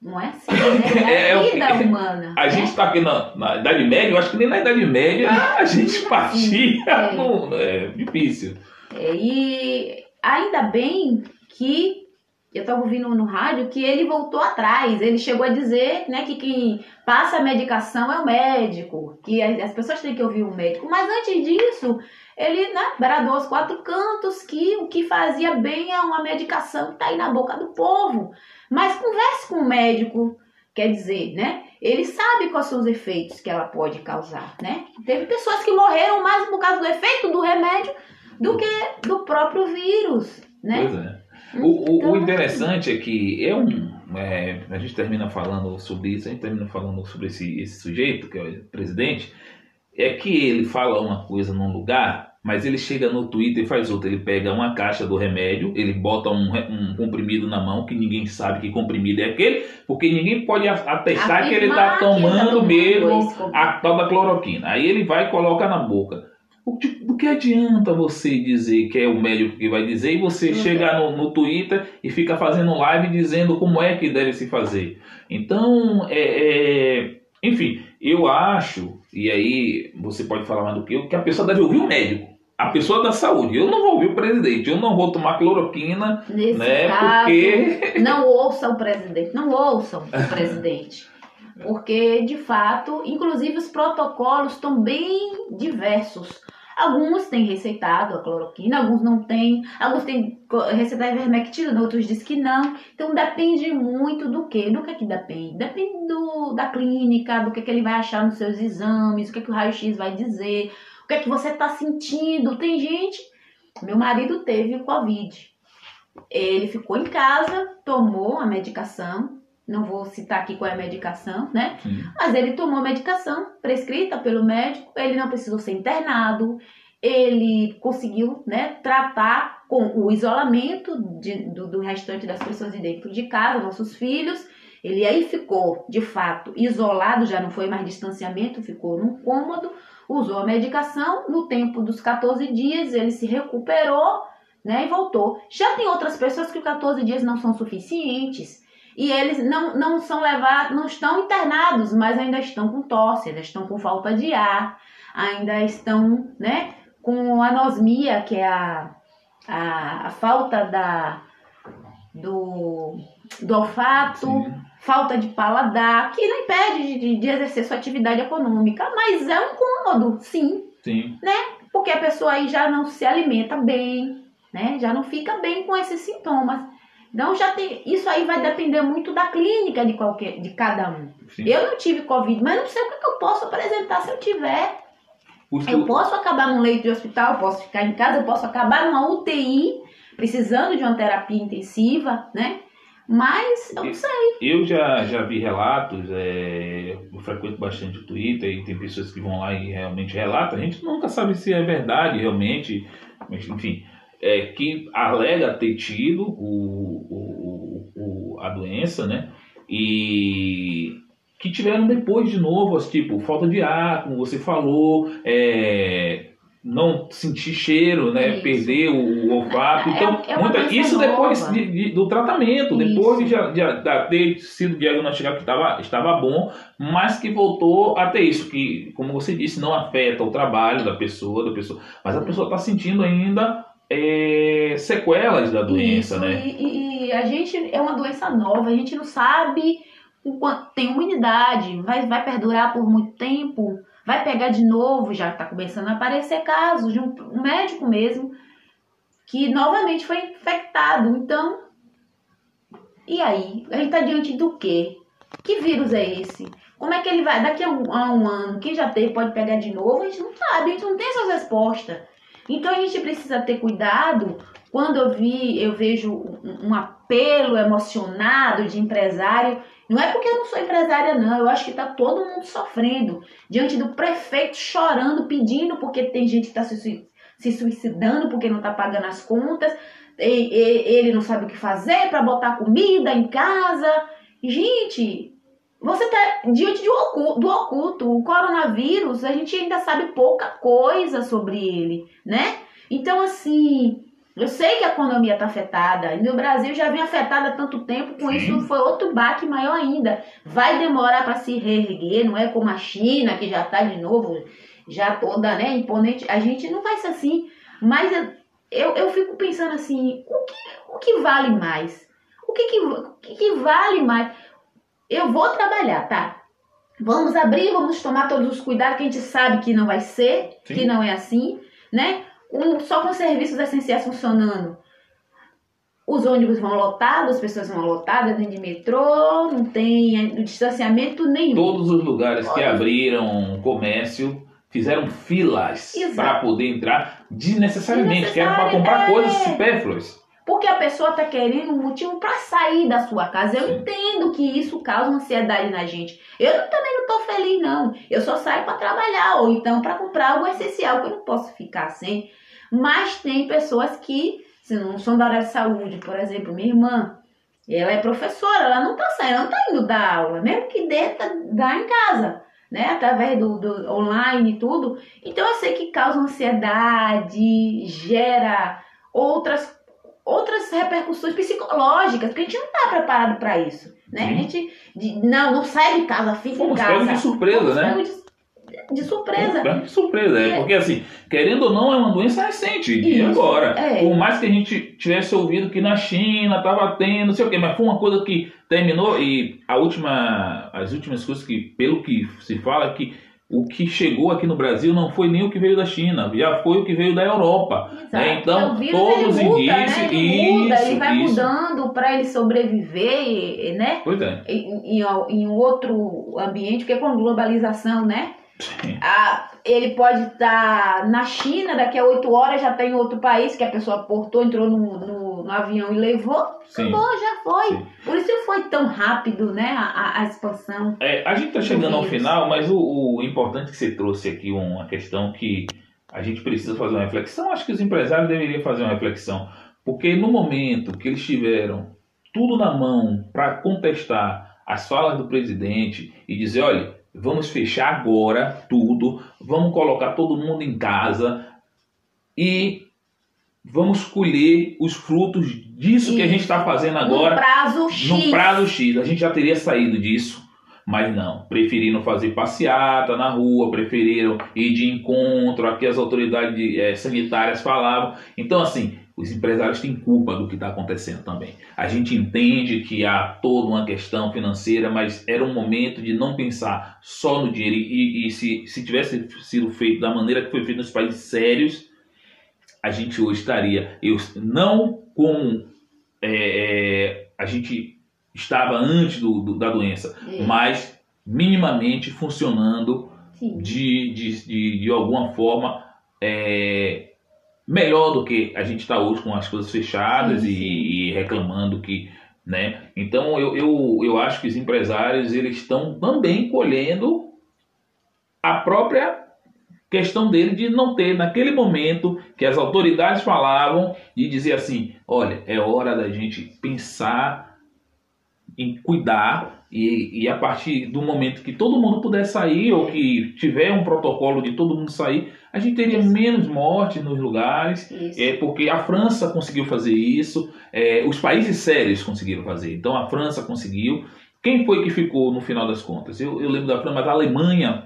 não é assim, né? É É, a o- vida humana. A né? gente está aqui na, na Idade Média, eu acho que nem na Idade Média a gente partia. É. no- é difícil. É, e ainda bem que eu estava ouvindo no rádio que ele voltou atrás. Ele chegou a dizer né, que quem passa a medicação é o médico, que as as pessoas têm que ouvir o médico. Mas antes disso, ele né, bradou aos quatro cantos que o que fazia bem é uma medicação que está aí na boca do povo. Mas converse com o médico, quer dizer, né? Ele sabe quais são os efeitos que ela pode causar, né? Teve pessoas que morreram mais por causa do efeito do remédio do que do próprio vírus, né? Pois é. O, o- o Então, interessante é que é um. é, a gente termina falando sobre isso, a gente termina falando sobre esse, esse sujeito, que é o presidente, é que ele fala uma coisa num lugar, mas ele chega no Twitter e faz outra. Ele pega uma caixa do remédio, ele bota um, um comprimido na mão, que ninguém sabe que comprimido é aquele, porque ninguém pode atestar que ele está Afirmar que ele tá tomando tomando mesmo a tal da cloroquina. Aí ele vai e coloca na boca. O que, do que adianta você dizer que é o médico que vai dizer e você Uhum. chegar no, no Twitter e fica fazendo live dizendo como é que deve se fazer? Então, é, é, enfim, eu acho, e aí você pode falar mais do que eu, que a pessoa deve ouvir o médico. A pessoa da saúde. Eu não vou ouvir o presidente, eu não vou tomar cloroquina, Nesse né? caso, Porque. não ouçam o presidente, não ouçam o presidente. Porque, de fato, inclusive os protocolos estão bem diversos. Alguns têm receitado a cloroquina, alguns não têm, alguns têm receitado ivermectina, outros dizem que não. Então depende muito do que? Do que que depende? Depende do, da clínica, do que, que ele vai achar nos seus exames, o que, que o raio-x vai dizer, o que é que você está sentindo. Tem gente, meu marido teve Covid. Ele ficou em casa, tomou a medicação, não vou citar aqui qual é a medicação, né? Sim. Mas ele tomou a medicação prescrita pelo médico, ele não precisou ser internado, ele conseguiu, né, tratar com o isolamento de, do, do restante das pessoas de dentro de casa, nossos filhos. Ele aí ficou, de fato, isolado, já não foi mais distanciamento, ficou num cômodo, usou a medicação. No tempo dos 14 dias, ele se recuperou né, e voltou. Já tem outras pessoas que 14 dias não são suficientes e eles não, não são levados, não estão internados, mas ainda estão com tosse, ainda estão com falta de ar, ainda estão, né, com anosmia, que é a, a, a falta da, do, do olfato, Sim. falta de paladar, que não impede de, de, exercer sua atividade econômica, mas é um cômodo, sim, sim, né, porque a pessoa aí já não se alimenta bem, né, já não fica bem com esses sintomas. Então já tem, isso aí vai depender muito da clínica de qualquer, de cada um. Sim. Eu não tive covid, mas não sei o que, eu posso apresentar se eu tiver. Eu posso acabar num leito de hospital, eu posso ficar em casa, eu posso acabar numa UTI, precisando de uma terapia intensiva, né? Mas eu não sei. Eu já, já vi relatos, é, eu frequento bastante o Twitter e tem pessoas que vão lá e realmente relatam. A gente nunca sabe se é verdade realmente, mas enfim é, que alega ter tido o, o, o, a doença, né? E que tiveram depois de novo, tipo, falta de ar, como você falou, é, não sentir cheiro, né? Isso. Perder o, olfato. É, então, é muita, isso depois de, de, do tratamento, isso. depois de, de, de, ter sido diagnosticado que tava, estava bom, mas que voltou a ter isso, que, como você disse, não afeta o trabalho da pessoa, da pessoa, mas a pessoa está sentindo ainda é, sequelas da doença, Isso, né? E, e, a gente é uma doença nova, a gente não sabe o quanto tem imunidade, vai, vai perdurar por muito tempo, vai pegar de novo, já está começando a aparecer casos de um, um médico mesmo que novamente foi infectado. Então, e aí? A gente está diante do quê? Que vírus é esse? Como é que ele vai? Daqui a um, a um ano, quem já teve pode pegar de novo? A gente não sabe, a gente não tem essas respostas. Então a gente precisa ter cuidado quando eu vi, eu vejo um apelo emocionado de empresário. Não é porque eu não sou empresária, não. Eu acho que está todo mundo sofrendo diante do prefeito chorando, pedindo, porque tem gente que está se, suicidando porque não está pagando as contas. Ele não sabe o que fazer para botar comida em casa. Gente, você está diante do oculto, do oculto. O coronavírus, a gente ainda sabe pouca coisa sobre ele, né? Então, assim, eu sei que a economia está afetada. E no Brasil já vem afetada há tanto tempo, com isso foi outro baque maior ainda. Vai demorar para se reerguer, não é como a China, que já está de novo, já toda né, imponente. A gente não vai ser assim. Mas eu, eu fico pensando assim, o que, o que vale mais? O que, que, o que, que vale mais? Eu vou trabalhar, tá? Vamos abrir, vamos tomar todos os cuidados que a gente sabe que não vai ser, Sim. que não é assim, né? Um, só com serviços essenciais funcionando. Os ônibus vão lotados, as pessoas vão lotadas dentro de metrô, não tem distanciamento nenhum. Todos os lugares que abriram comércio fizeram filas para poder entrar desnecessariamente, que era para comprar é... coisas supérfluas. Porque a pessoa está querendo um motivo para sair da sua casa. Eu Sim. entendo que isso causa ansiedade na gente. Eu também não estou feliz, não. Eu só saio para trabalhar ou então para comprar algo essencial que eu não posso ficar sem. Mas tem pessoas que, se não são da área de saúde, por exemplo, minha irmã, ela é professora, ela não está saindo, ela não está indo dar aula, mesmo que dê, tá, dá em casa. Né, através do, do online e tudo. Então eu sei que causa ansiedade, gera outras outras repercussões psicológicas, porque a gente não está preparado para isso, né? A gente de, não, não sai de casa, fica Fomos em casa. de surpresa, né? De, de surpresa. de surpresa, é, porque assim, querendo ou não, é uma doença recente, e agora. É. Por mais que a gente tivesse ouvido que na China estava tendo, não sei o quê, mas foi uma coisa que terminou e a última, as últimas coisas que, pelo que se fala, que o que chegou aqui no Brasil não foi nem o que veio da China, já foi o que veio da Europa. Né? Então, vírus, todos os indícios. Né? Ele, muda, isso, ele vai isso. mudando para ele sobreviver, né? Pois é. Em, em, em outro ambiente, porque com globalização, né? A, ele pode estar tá na China, daqui a oito horas já tem tá outro país que a pessoa portou, entrou no, no, no avião e levou. Sim. Acabou, já foi. Sim. Por isso foi tão rápido, né, a, a expansão. É, a gente está chegando ao final, mas o, o, importante que você trouxe aqui uma questão que a gente precisa fazer uma reflexão. Acho que os empresários deveriam fazer uma reflexão, porque no momento que eles tiveram tudo na mão para contestar as falas do presidente e dizer, olha, vamos fechar agora tudo, vamos colocar todo mundo em casa e vamos colher os frutos disso Isso. que a gente está fazendo agora. No prazo X. No prazo X. A gente já teria saído disso. Mas não, preferiram fazer passeata na rua, preferiram ir de encontro, aqui as autoridades é, sanitárias falavam. Então, assim, os empresários têm culpa do que está acontecendo também. A gente entende que há toda uma questão financeira, mas era um momento de não pensar só no dinheiro. E, e se, se tivesse sido feito da maneira que foi feito nos países sérios, a gente hoje estaria, eu, não com é, é, a gente estava antes do, do da doença, é. mas minimamente funcionando de, de, de, de, alguma forma é, melhor do que a gente está hoje com as coisas fechadas sim, sim. E, e, reclamando que, né? Então eu, eu, eu acho que os empresários eles estão também colhendo a própria questão dele de não ter naquele momento que as autoridades falavam e dizer assim, olha, é hora da gente pensar em cuidar e, e a partir do momento que todo mundo puder sair ou que tiver um protocolo de todo mundo sair, a gente teria isso. menos mortes nos lugares, é, porque a França conseguiu fazer isso, é, os países sérios conseguiram fazer. Então a França conseguiu. Quem foi que ficou no final das contas? Eu, eu lembro da França, mas a Alemanha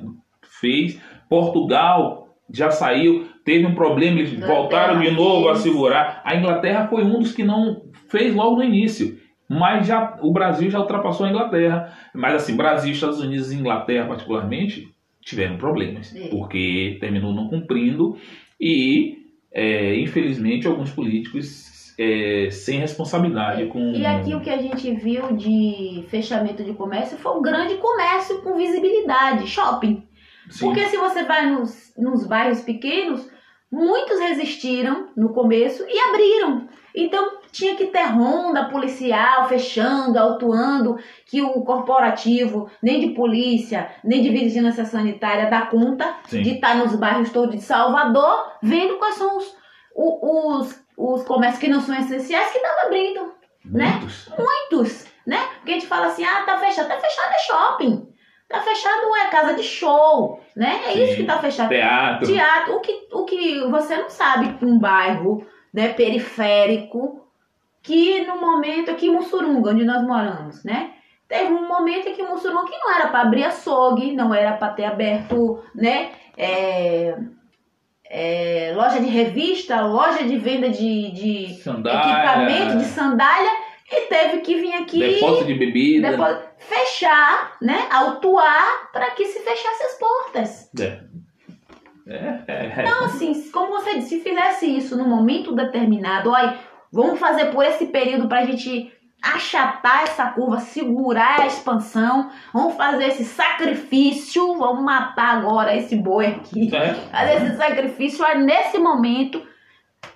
fez, Portugal já saiu, teve um problema, eles voltaram de novo a segurar. A Inglaterra foi um dos que não fez logo no início. Mas já o Brasil já ultrapassou a Inglaterra. Mas assim, Brasil, Estados Unidos e Inglaterra particularmente tiveram problemas, é. porque terminou não cumprindo e é, infelizmente alguns políticos é, sem responsabilidade com. E aqui o que a gente viu de fechamento de comércio foi um grande comércio com visibilidade, shopping. Sim. Porque se você vai nos, nos bairros pequenos, muitos resistiram no começo e abriram. Então tinha que ter ronda policial fechando, autuando, que o corporativo, nem de polícia, nem de vigilância sanitária dá conta Sim. de estar nos bairros todos de Salvador, vendo quais são os, os, os comércios que não são essenciais que estavam abrindo. Né? Muitos. Né? Muitos. Né? Porque a gente fala assim, ah, tá fechado. Tá fechado é shopping. Tá fechado é casa de show, né? É Sim. isso que tá fechado. Teatro. Teatro. O que, o que você não sabe um bairro né, periférico que no momento aqui em Mussurunga, onde nós moramos, né? Teve um momento em que Mussurunga que não era para abrir açougue, não era para ter aberto, né? É, é, loja de revista, loja de venda de, de equipamento, de sandália e teve que vir aqui. Depósito de bebida. Depósito, fechar, né? Autuar para que se fechasse as portas. É. É, é. Então, assim, como você disse, se fizesse isso num momento determinado, olha, vamos fazer por esse período para a gente achatar essa curva, segurar a expansão, vamos fazer esse sacrifício, vamos matar agora esse boi aqui, é. fazer esse sacrifício, aí nesse momento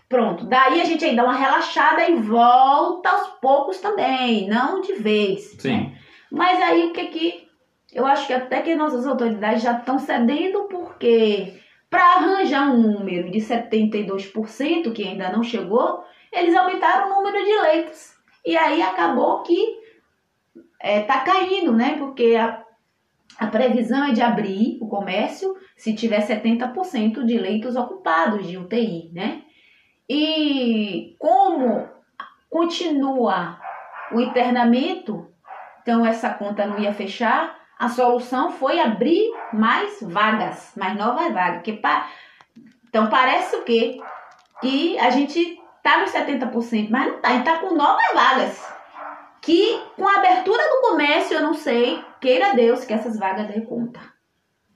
Pronto, daí a gente aí dá uma relaxada e volta aos poucos também, não de vez. Sim. Né? Mas aí o que que. Eu acho que até que nossas autoridades já estão cedendo, porque para arranjar um número de 72% que ainda não chegou, eles aumentaram o número de leitos. E aí acabou que é, tá caindo, né? Porque a, a previsão é de abrir o comércio se tiver 70% de leitos ocupados de UTI, né? E como continua o internamento, então essa conta não ia fechar, a solução foi abrir mais vagas, mais novas vagas. Que pa... Então parece o quê? Que a gente tá nos 70%, mas não tá, a gente tá com novas vagas. Que com a abertura do comércio, eu não sei, queira Deus que essas vagas dê conta.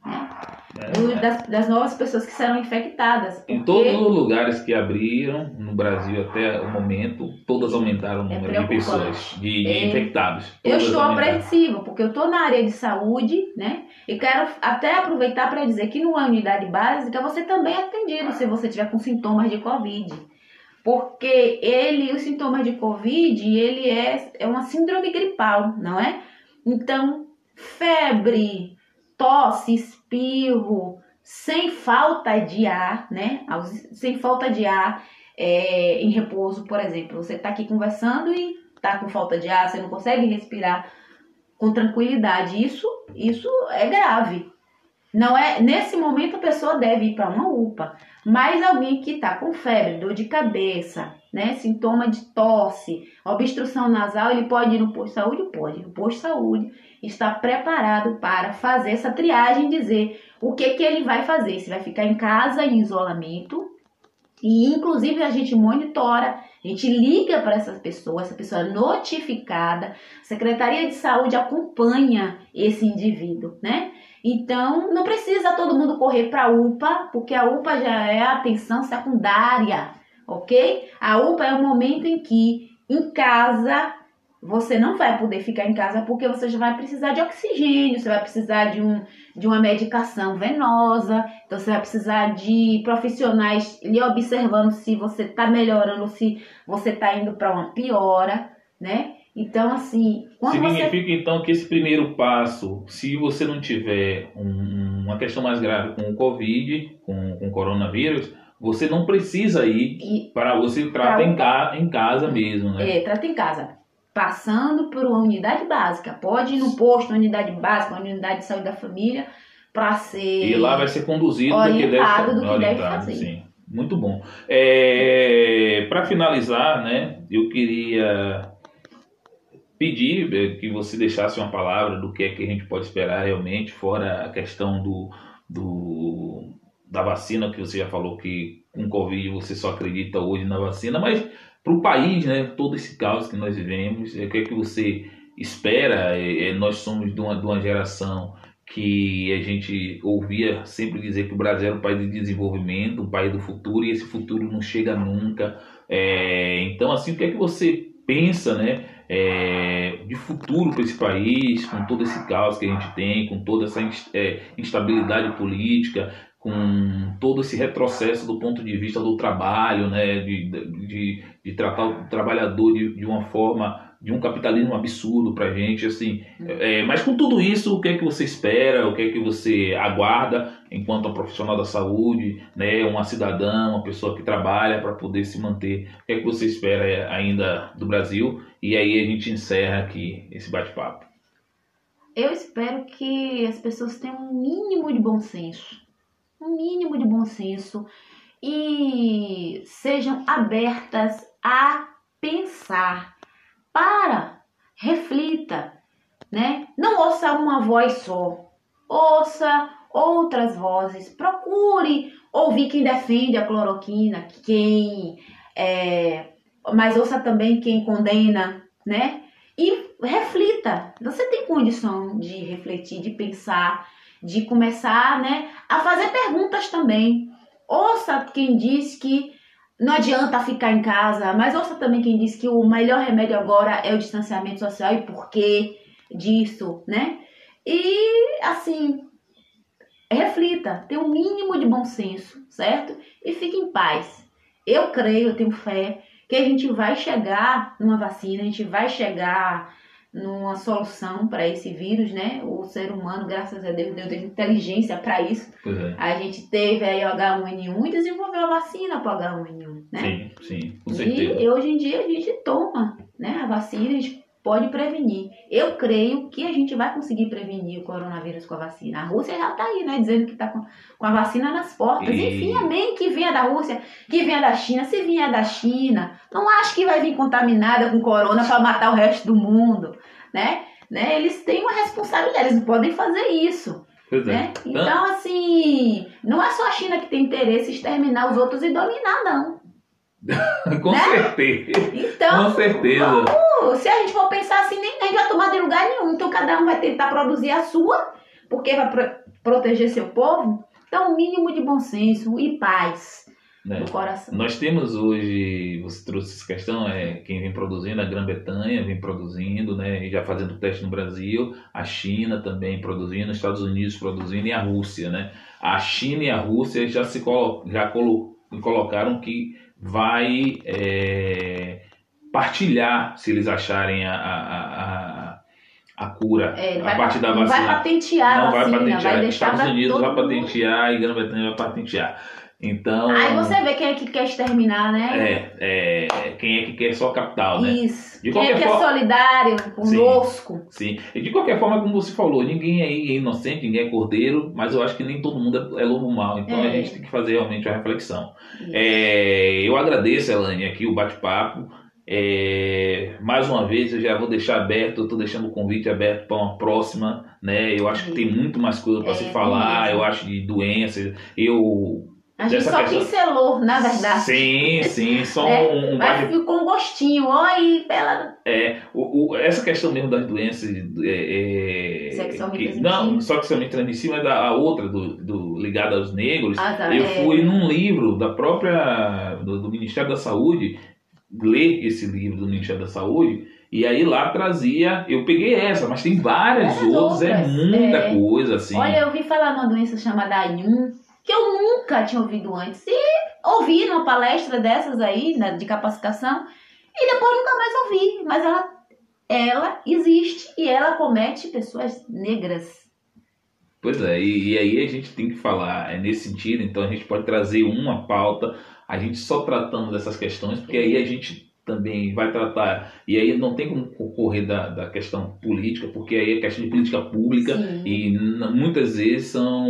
Né? É, das, das, novas pessoas que serão infectadas. Porque... Em todos os lugares que abriram no Brasil até o momento, todas aumentaram o é número é de pessoas, de, de é... infectados. Eu estou apreensiva, porque eu estou na área de saúde, né? E quero até aproveitar para dizer que numa unidade básica você também é atendido se você tiver com sintomas de Covid. Porque ele, os sintomas de Covid, ele é, é uma síndrome gripal, não é? Então, febre, tosse, espirro, sem falta de ar, né? Sem falta de ar é, em repouso, por exemplo. Você está aqui conversando e está com falta de ar, você não consegue respirar com tranquilidade. Isso, isso é grave. Não é nesse momento a pessoa deve ir para uma UPA, mas alguém que está com febre, dor de cabeça, né, sintoma de tosse, obstrução nasal, ele pode ir no posto de saúde, pode. No posto de saúde está preparado para fazer essa triagem, dizer o que que ele vai fazer, se vai ficar em casa em isolamento e inclusive a gente monitora, a gente liga para essas pessoas, essa pessoa é notificada, a Secretaria de Saúde acompanha esse indivíduo, né? Então, não precisa todo mundo correr para a UPA, porque a UPA já é a atenção secundária, ok? A UPA é o momento em que, em casa, você não vai poder ficar em casa porque você já vai precisar de oxigênio, você vai precisar de, um, de uma medicação venosa, então você vai precisar de profissionais lhe observando se você está melhorando, se você está indo para uma piora, né? Então, assim. Significa você... então que esse primeiro passo, se você não tiver um, uma questão mais grave com o Covid, com, com o coronavírus, você não precisa ir e... para você trata em, ca... em casa mesmo, né? É, trata em casa. Passando por uma unidade básica. Pode ir no posto, unidade básica, unidade de saúde da família, para ser. E lá vai ser conduzido do que deve, do que deve fazer. Sim. Muito bom. É, para finalizar, né, eu queria pedir eh, que você deixasse uma palavra do que é que a gente pode esperar realmente, fora a questão do, do da vacina, que você já falou que com Covid você só acredita hoje na vacina, mas para o país, né, todo esse caos que nós vivemos, o que é que você espera? É, nós somos de uma, de uma geração que a gente ouvia sempre dizer que o Brasil era um país de desenvolvimento, um país do futuro, e esse futuro não chega nunca. É, então, assim, o que é que você pensa, né? É, de futuro para esse país, com todo esse caos que a gente tem, com toda essa é, instabilidade política, com todo esse retrocesso do ponto de vista do trabalho, né, de, de, de tratar o trabalhador de, de uma forma de um capitalismo absurdo para a gente, assim. É, mas com tudo isso, o que é que você espera? O que é que você aguarda enquanto um profissional da saúde, né, uma cidadã, uma pessoa que trabalha para poder se manter? O que é que você espera ainda do Brasil? E aí a gente encerra aqui esse bate-papo. Eu espero que as pessoas tenham um mínimo de bom senso, um mínimo de bom senso e sejam abertas a pensar para, reflita, né? Não ouça uma voz só, ouça outras vozes, procure ouvir quem defende a cloroquina, quem é, mas ouça também quem condena, né? E reflita. Você tem condição de refletir, de pensar, de começar, né, a fazer perguntas também. Ouça quem diz que não adianta ficar em casa, mas ouça também quem diz que o melhor remédio agora é o distanciamento social e por que disso, né? E assim, reflita, tenha um mínimo de bom senso, certo? E fique em paz. Eu creio, eu tenho fé que a gente vai chegar numa vacina, a gente vai chegar numa solução para esse vírus, né? O ser humano, graças a Deus, deu inteligência para isso. É. A gente teve aí o H1N1 e desenvolveu a vacina para o H1N1, né? Sim, sim, com certeza. E hoje em dia a gente toma, né? A vacina, a gente pode prevenir. Eu creio que a gente vai conseguir prevenir o coronavírus com a vacina. A Rússia já está aí, né? Dizendo que está com, com a vacina nas portas. E... Enfim, amém que venha da Rússia, que venha da China. Se vier da China, não acho que vai vir contaminada com corona para matar o resto do mundo, né? né? Eles têm uma responsabilidade, eles não podem fazer isso. Né? Então, assim, não é só a China que tem interesse em exterminar os outros e dominar, não. Com né? certeza. Então, Com certeza. Vamos, se a gente for pensar assim, nem, nem vai tomar de lugar nenhum. Então, cada um vai tentar produzir a sua, porque vai pro proteger seu povo. Então, o mínimo de bom senso e paz né? no coração. Nós temos hoje, você trouxe essa questão, é quem vem produzindo, a Grã-Bretanha vem produzindo, né, e já fazendo teste no Brasil, a China também produzindo, os Estados Unidos produzindo e a Rússia, né? A China e a Rússia já se colo já colo colocaram que vai é, partilhar, se eles acharem a, a, a, a cura É, a vai partir pa- da não vai vacina. patentear Não a vai vacina, patentear. vai Estados Unidos vai mundo. patentear e Grã-Bretanha vai patentear. Então. Aí você vê quem é que quer exterminar, né? É, é, quem é que quer só capital, né? Isso. De quem é que é forma- solidário conosco? Sim. E de qualquer forma, como você falou, ninguém aí é inocente, ninguém é cordeiro, mas eu acho que nem todo mundo é, é lobo mal. Então É. a gente tem que fazer realmente a reflexão. É, eu agradeço, Elane, aqui o bate-papo. É, mais uma vez, eu já vou deixar aberto, eu estou deixando o convite aberto para uma próxima, né? Eu acho que tem muito mais coisa para É, se falar, mesmo. eu acho de doenças. Eu. A gente só questão- pincelou, na verdade. Sim, sim, só É, um, um Mas bate- ficou um gostinho, ó, aí pela. É, o, o- essa questão mesmo das doenças é, é, Sexualmente que- não sexualmente transmissível, mas a, a outra do, do ligada aos negros. Ah, tá, eu é. fui num livro da própria do, do Ministério da Saúde ler esse livro do Ministério da Saúde e aí lá trazia, eu peguei essa, mas tem várias Várias outras, é outras, muita é. coisa assim. Olha, eu ouvi falar numa doença chamada AIUM, que eu nunca tinha ouvido antes. E ouvi numa palestra dessas aí, né, de capacitação, e depois nunca mais ouvi. Mas ela, ela existe e ela comete pessoas negras. Pois é, e, e aí a gente tem que falar é nesse sentido, então a gente pode trazer uma pauta, a gente só tratando dessas questões, porque aí a gente também vai tratar, e aí não tem como correr da, da questão política, porque aí é questão de política pública, Sim. e muitas vezes são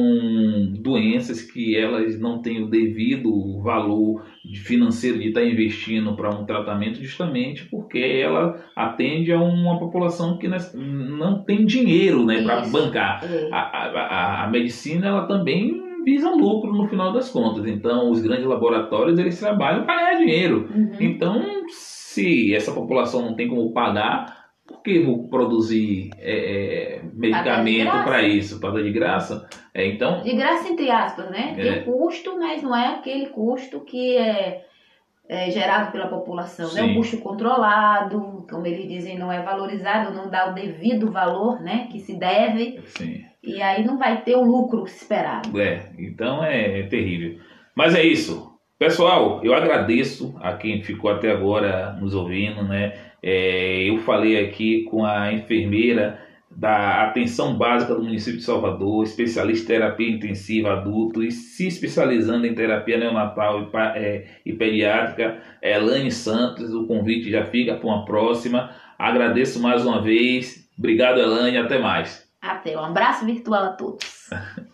doenças que elas não têm o devido valor financeiro de estar investindo para um tratamento justamente porque ela atende a uma população que não tem dinheiro né, para bancar É. a, a, a- a medicina ela também visa lucro no final das contas. Então, os grandes laboratórios eles trabalham para ganhar dinheiro. Uhum. Então, se essa população não tem como pagar, por que vou produzir é, é, medicamento para isso? Para dar de graça? É, então, De graça, entre aspas, né? É. Tem custo, mas não é aquele custo que é, é gerado pela população. né? Sim. um custo controlado, como eles dizem, não é valorizado, não dá o devido valor né, que se deve, assim, e aí não vai ter o lucro esperado. É, então é, terrível. Mas é isso. Pessoal, eu agradeço a quem ficou até agora nos ouvindo, né? É, eu falei aqui com a enfermeira da atenção básica do município de Salvador, especialista em terapia intensiva adulto e se especializando em terapia neonatal e, é, e pediátrica, Elane Santos. O convite já fica para uma próxima. Agradeço mais uma vez. Obrigado, Elane. Até mais. Até, um abraço virtual a todos.